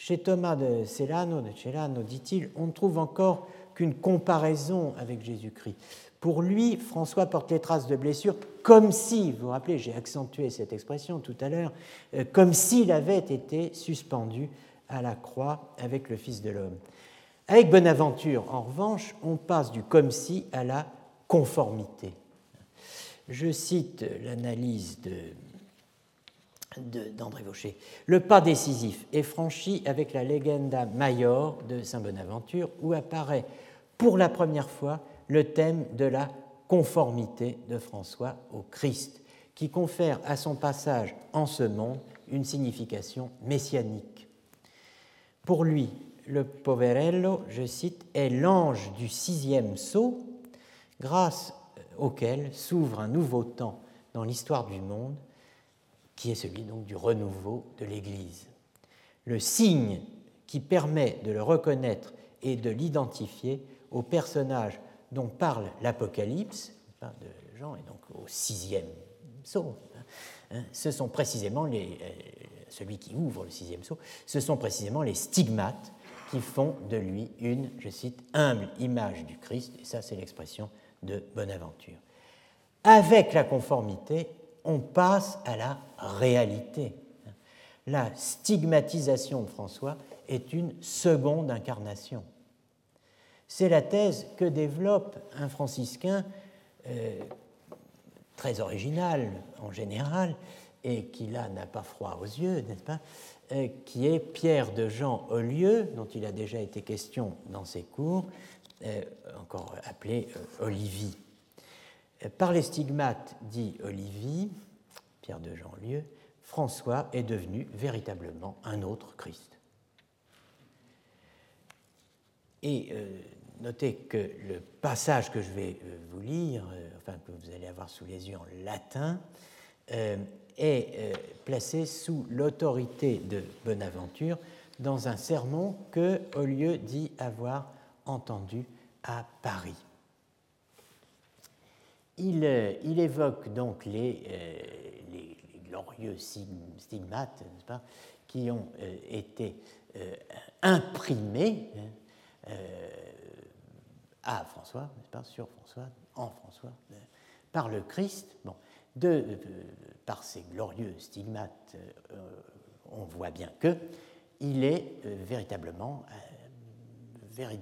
Chez Thomas de Celano, de Celano, dit-il, on ne trouve encore qu'une comparaison avec Jésus-Christ. Pour lui, François porte les traces de blessures comme si, vous vous rappelez, j'ai accentué cette expression tout à l'heure, euh, comme s'il avait été suspendu à la croix avec le Fils de l'homme. Avec Bonaventure, en revanche, on passe du comme si à la conformité. Je cite l'analyse d'André Vaucher. Le pas décisif est franchi avec la Legenda Major de Saint Bonaventure, où apparaît pour la première fois le thème de la conformité de François au Christ, qui confère à son passage en ce monde une signification messianique. Pour lui, le Poverello, je cite, est l'ange du sixième sceau, grâce auquel s'ouvre un nouveau temps dans l'histoire du monde, qui est celui donc du renouveau de l'Église. Le signe qui permet de le reconnaître et de l'identifier au personnage dont parle l'Apocalypse, de Jean, et donc au sixième sceau, hein, hein, ce sont précisément les, euh, celui qui ouvre le sixième sceau, ce sont précisément les stigmates qui font de lui une, je cite, humble image du Christ, et ça c'est l'expression de Bonaventure. Avec la conformité, on passe à la réalité. La stigmatisation de François est une seconde incarnation. C'est la thèse que développe un franciscain euh, très original en général, et qui là n'a pas froid aux yeux, n'est-ce pas, euh, qui est Pierre de Jean Olieu, dont il a déjà été question dans ses cours, encore appelé Olivie. Par les stigmates, dit Olivie, Pierre de Jeanlieu, François est devenu véritablement un autre Christ. Et notez que le passage que je vais vous lire, enfin que vous allez avoir sous les yeux en latin, est euh, placé sous l'autorité de Bonaventure dans un sermon que lieu dit avoir entendu à Paris. Il, euh, il évoque donc les, euh, glorieux stigmates qui ont été imprimés hein, à François, pas, sur François, en François, par le Christ. Par ces glorieux stigmates, euh, on voit bien que il est euh, véritablement, euh,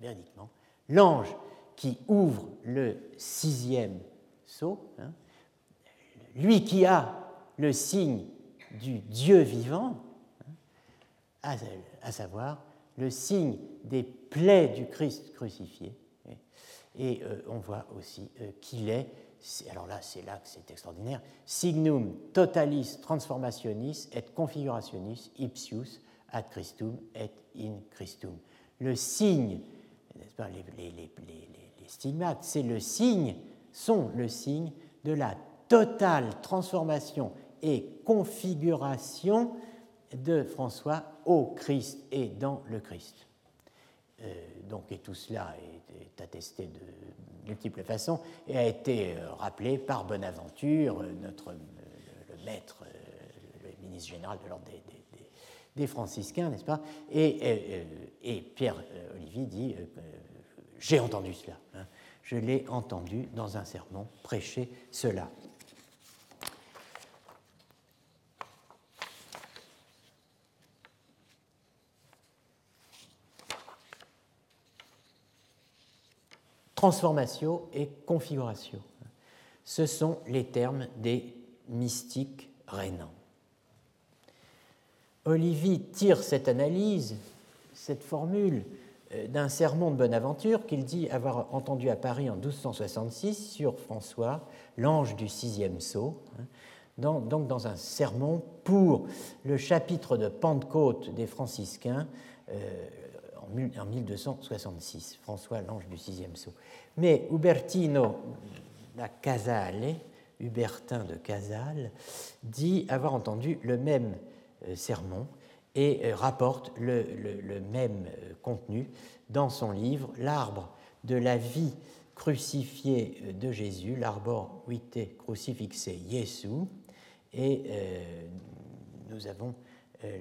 véridiquement, l'ange qui ouvre le sixième sceau, hein, lui qui a le signe du Dieu vivant, hein, à, savoir le signe des plaies du Christ crucifié. Et on voit aussi qu'il est alors là, c'est là que c'est extraordinaire, signum totalis transformationis et configurationis ipsius ad Christum et in Christum. Le signe, pas, les, les, les, les c'est le signe, sont le signe de la totale transformation et configuration de François au Christ et dans le Christ. Euh, donc, et tout cela est, attesté de multiples façons et a été euh, rappelé par Bonaventure, euh, notre le maître, le ministre général de l'ordre des, franciscains, n'est-ce pas? Et, Pierre Olivier dit J'ai entendu cela. Hein. Je l'ai entendu dans un sermon prêcher cela. Transformation et configuration. Ce sont les termes des mystiques rénants. Olivier tire cette analyse, cette formule, d'un sermon de Bonaventure qu'il dit avoir entendu à Paris en 1266 sur François, l'ange du sixième sceau, hein, donc dans un sermon pour le chapitre de Pentecôte des franciscains, euh, en 1266, François l'ange du sixième sceau. Mais Ubertino da Casale, Hubertin de Casale, dit avoir entendu le même euh, sermon et euh, rapporte le, même euh, contenu dans son livre L'arbre de la vie crucifiée de Jésus, l'arbor vitae crucifixe Jesu, et nous avons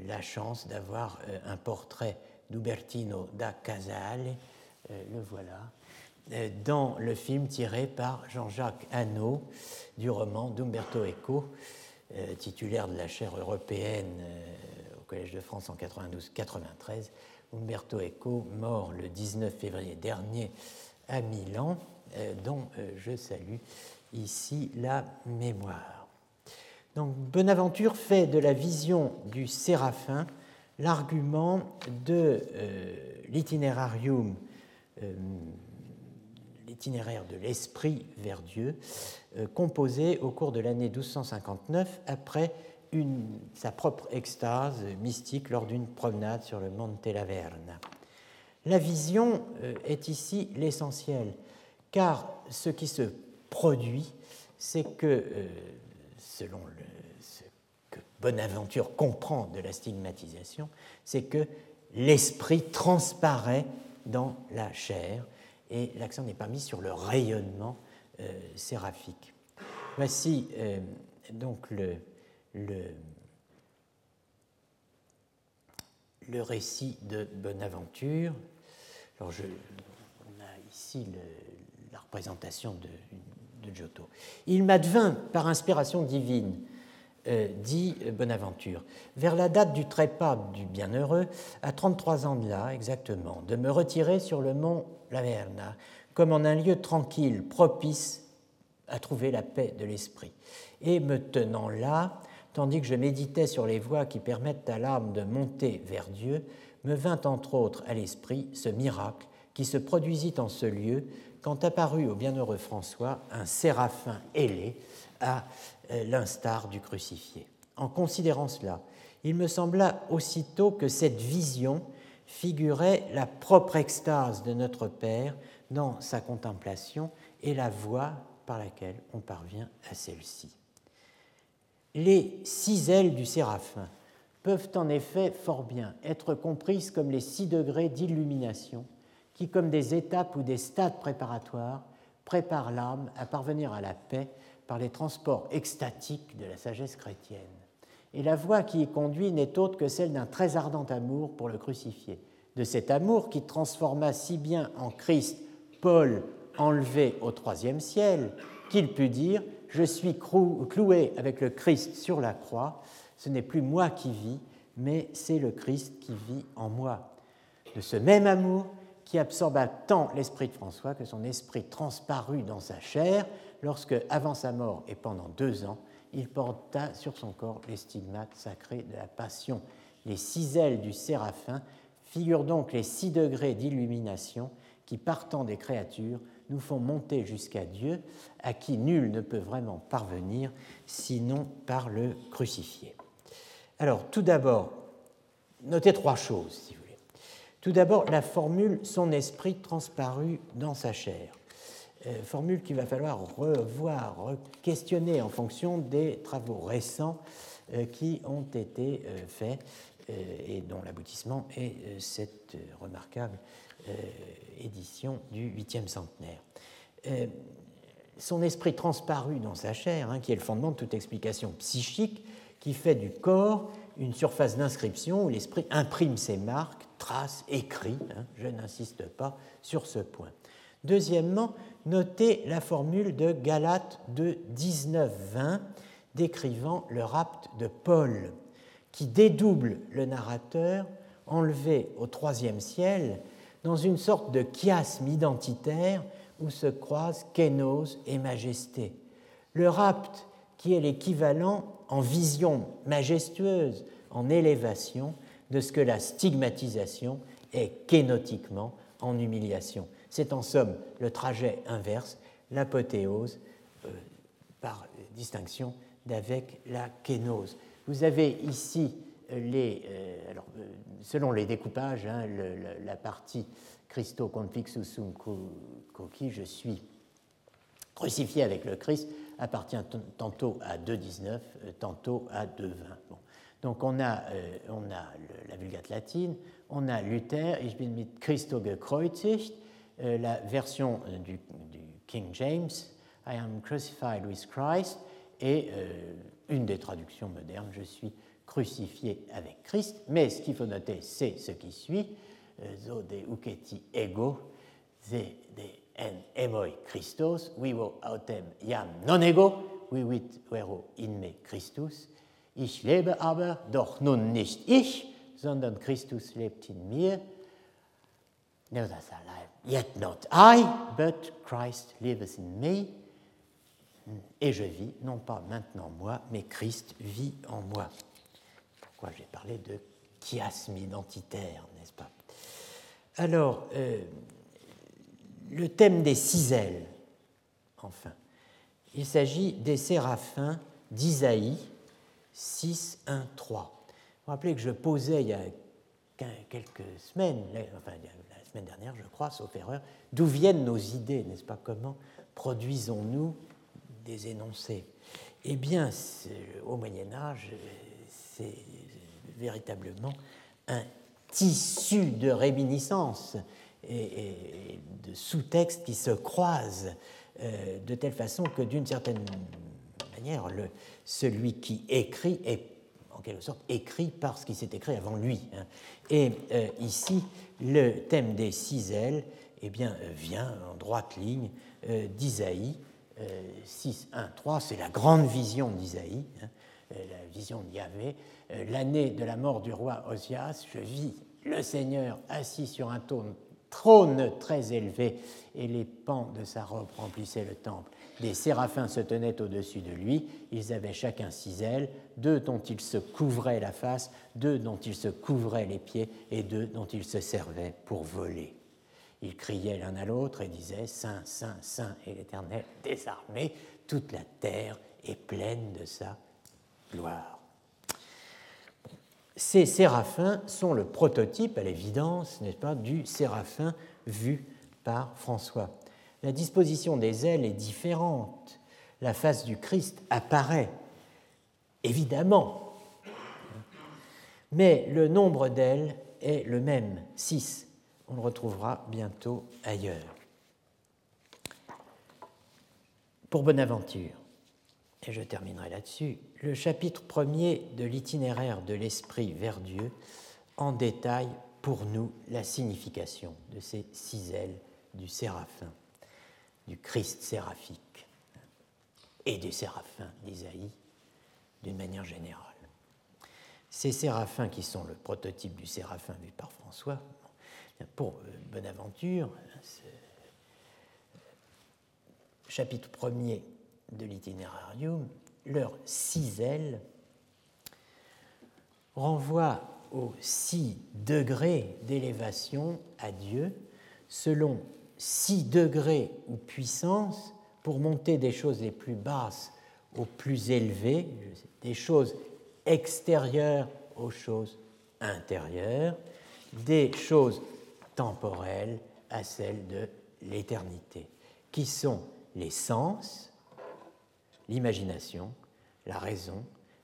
la chance d'avoir un portrait d'Ubertino da Casale, euh, le voilà, euh, dans le film tiré par Jean-Jacques Hano du roman d'Umberto Eco, euh, titulaire de la chaire européenne Collège de France en 92-93. Umberto Eco, mort le 19 février dernier à Milan, dont je salue ici la mémoire. Donc Bonaventure fait de la vision du séraphin l'argument de euh, euh, l'itinéraire de l'esprit vers Dieu, euh, composé au cours de l'année 1259 après sa propre extase mystique lors d'une promenade sur le Monte Laverna. La vision est ici l'essentiel, car ce qui se produit, c'est que, selon le, Bonaventure comprend de la stigmatisation, c'est que l'esprit transparaît dans la chair et l'accent n'est pas mis sur le rayonnement euh, séraphique. Voici euh, donc le, le, le, récit de Bonaventure. Alors on a ici la représentation de, de Giotto. Il m'advint par inspiration divine euh, dit Bonaventure, vers la date du trépas du bienheureux, à 33 ans de là exactement, de me retirer sur le mont Laverna, comme en un lieu tranquille, propice à trouver la paix de l'esprit. Et me tenant là, tandis que je méditais sur les voies qui permettent à l'âme de monter vers Dieu, me vint entre autres à l'esprit ce miracle qui se produisit en ce lieu quand apparut au bienheureux François un séraphin ailé à euh, l'instar du crucifié. En considérant cela, il me sembla aussitôt que cette vision figurait la propre extase de notre Père dans sa contemplation et la voie par laquelle on parvient à celle-ci. Les six ailes du séraphin peuvent en effet fort bien être comprises comme les six degrés d'illumination qui, comme des étapes ou des stades préparatoires, préparent l'âme à parvenir à la paix par les transports extatiques de la sagesse chrétienne. Et la voie qui y conduit n'est autre que celle d'un très ardent amour pour le crucifié, de cet amour qui transforma si bien en Christ Paul enlevé au troisième ciel qu'il put dire Je suis cloué avec le Christ sur la croix, ce n'est plus moi qui vis, mais c'est le Christ qui vit en moi. De ce même amour qui absorba tant l'esprit de François que son esprit transparut dans sa chair lorsque, avant sa mort et pendant deux ans, il porta sur son corps les stigmates sacrés de la passion. Les six ailes du séraphin figurent donc les six degrés d'illumination qui, partant des créatures, nous font monter jusqu'à Dieu, à qui nul ne peut vraiment parvenir sinon par le crucifié. Alors, tout d'abord, notez trois choses, si vous voulez. Tout d'abord, la formule Son esprit transparu dans sa chair. Euh, formule qu'il va falloir revoir, questionner en fonction des travaux récents euh, qui ont été euh, faits et dont l'aboutissement est cette remarquable édition du huitième centenaire. Son esprit transparu dans sa chair, hein, qui est le fondement de toute explication psychique, qui fait du corps une surface d'inscription où l'esprit imprime ses marques, trace, écrit. Hein, je n'insiste pas sur ce point. Deuxièmement, notez la formule de Galate de 19-20 décrivant le rapt de Paul, qui dédouble le narrateur enlevé au troisième ciel dans une sorte de chiasme identitaire où se croisent kénose et majesté. Le rapt, qui est l'équivalent en vision majestueuse, en élévation, de ce que la stigmatisation est kénotiquement en humiliation. C'est en somme le trajet inverse, l'apothéose, euh, par distinction d'avec la kénose. Vous avez ici euh, alors, selon les découpages, hein, la partie Christo confixus sum coqui, je suis crucifié avec le Christ, appartient tantôt à 2.19, tantôt à 2.20. Bon. Donc on a, la Vulgate latine, on a Luther, Ich bin mit Christo gekreuzigt, euh, la version euh, du, King James, I am crucified with Christ, et euh, une des traductions modernes, je suis crucifié avec Christ. Mais ce qu'il faut noter, c'est ce qui suit, zo de uketi ego, ze de en emoi Christos, vivo autem iam non ego, vivit vero in me Christus. Ich lebe aber, doch nun nicht ich, sondern Christus lebt in mir. Nevertheless, Yet not I, but Christ lives in me. Et je vis, non pas maintenant moi, mais Christ vit en moi. J'ai parlé de chiasme identitaire, n'est-ce pas? Alors, euh, le thème des six ailes, enfin. Il s'agit des séraphins d'Isaïe 6, 1, 3. Vous vous rappelez que je posais il y a quelques semaines, enfin semaine dernière, je crois, sauf erreur, d'où viennent nos idées, n'est-ce pas? Comment produisons-nous des énoncés? Eh bien, au Moyen Âge, c'est véritablement un tissu de réminiscences et, de sous-textes qui se croisent euh, de telle façon que, d'une certaine manière, le, celui qui écrit est en quelque sorte écrit par ce qui s'est écrit avant lui. Hein. Et euh, ici, le thème des six ailes eh bien, vient en droite ligne euh, d'Isaïe 6, 1, 3. C'est la grande vision d'Isaïe, hein, la vision de Yahvé. L'année de la mort du roi Osias, je vis le Seigneur assis sur un trône très élevé et les pans de sa robe remplissaient le temple. Des séraphins se tenaient au-dessus de lui, ils avaient chacun six ailes, deux dont ils se couvraient la face, deux dont ils se couvraient les pieds et deux dont ils se servaient pour voler. Ils criaient l'un à l'autre et disaient Saint, Saint, Saint est l'Éternel des armées, toute la terre est pleine de sa gloire. Ces séraphins sont le prototype, à l'évidence, n'est-ce pas, du séraphin vu par François. La disposition des ailes est différente. La face du Christ apparaît, évidemment, mais le nombre d'ailes est le même, 6. On le retrouvera bientôt ailleurs. Pour Bonaventure, et je terminerai là-dessus, le chapitre premier de l'itinéraire de l'Esprit vers Dieu en détaille pour nous la signification de ces six ailes du séraphin, du Christ séraphique et du séraphin d'Isaïe d'une manière générale. Ces séraphins qui sont le prototype du séraphin vu par François, pour euh, Bonaventure, chapitre premier de l'itinerarium, leurs six ailes renvoient aux six degrés d'élévation à Dieu selon six degrés ou puissance pour monter des choses les plus basses aux plus élevées, des choses extérieures aux choses intérieures, des choses temporelles à celles de l'éternité, qui sont les sens, l'imagination, la raison,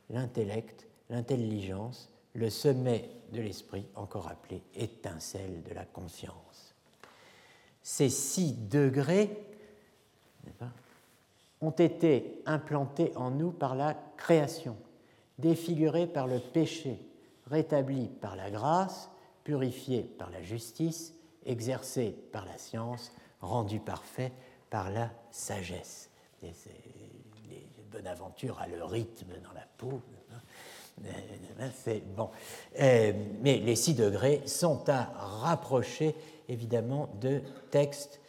l'intellect, l'intelligence, le sommet de l'esprit, encore appelé étincelle de la conscience. Ces six degrés ont été implantés en nous par la création, défigurés par le péché, rétablis par la grâce, purifiés par la justice, exercés par la science, rendus parfaits par la sagesse. Bonaventure a le rythme dans la peau. Euh, mais les six degrés sont à rapprocher évidemment de textes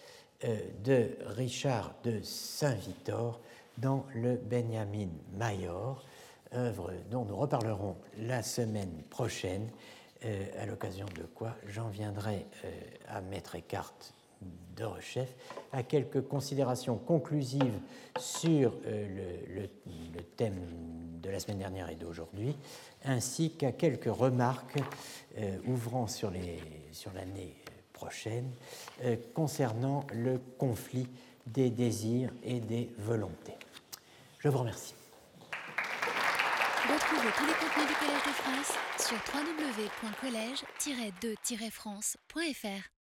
euh, de Richard de Saint-Victor dans le Benjamin Mayor, œuvre dont nous reparlerons la semaine prochaine, euh, à l'occasion de quoi j'en viendrai à mettre écarte de Rechef à quelques considérations conclusives sur euh, le, thème de la semaine dernière et d'aujourd'hui, ainsi qu'à quelques remarques euh, ouvrant sur l'année prochaine euh, concernant le conflit des désirs et des volontés. Je vous remercie. Retrouvez tous les contenus du Collège de France sur www.colège-2-france.fr.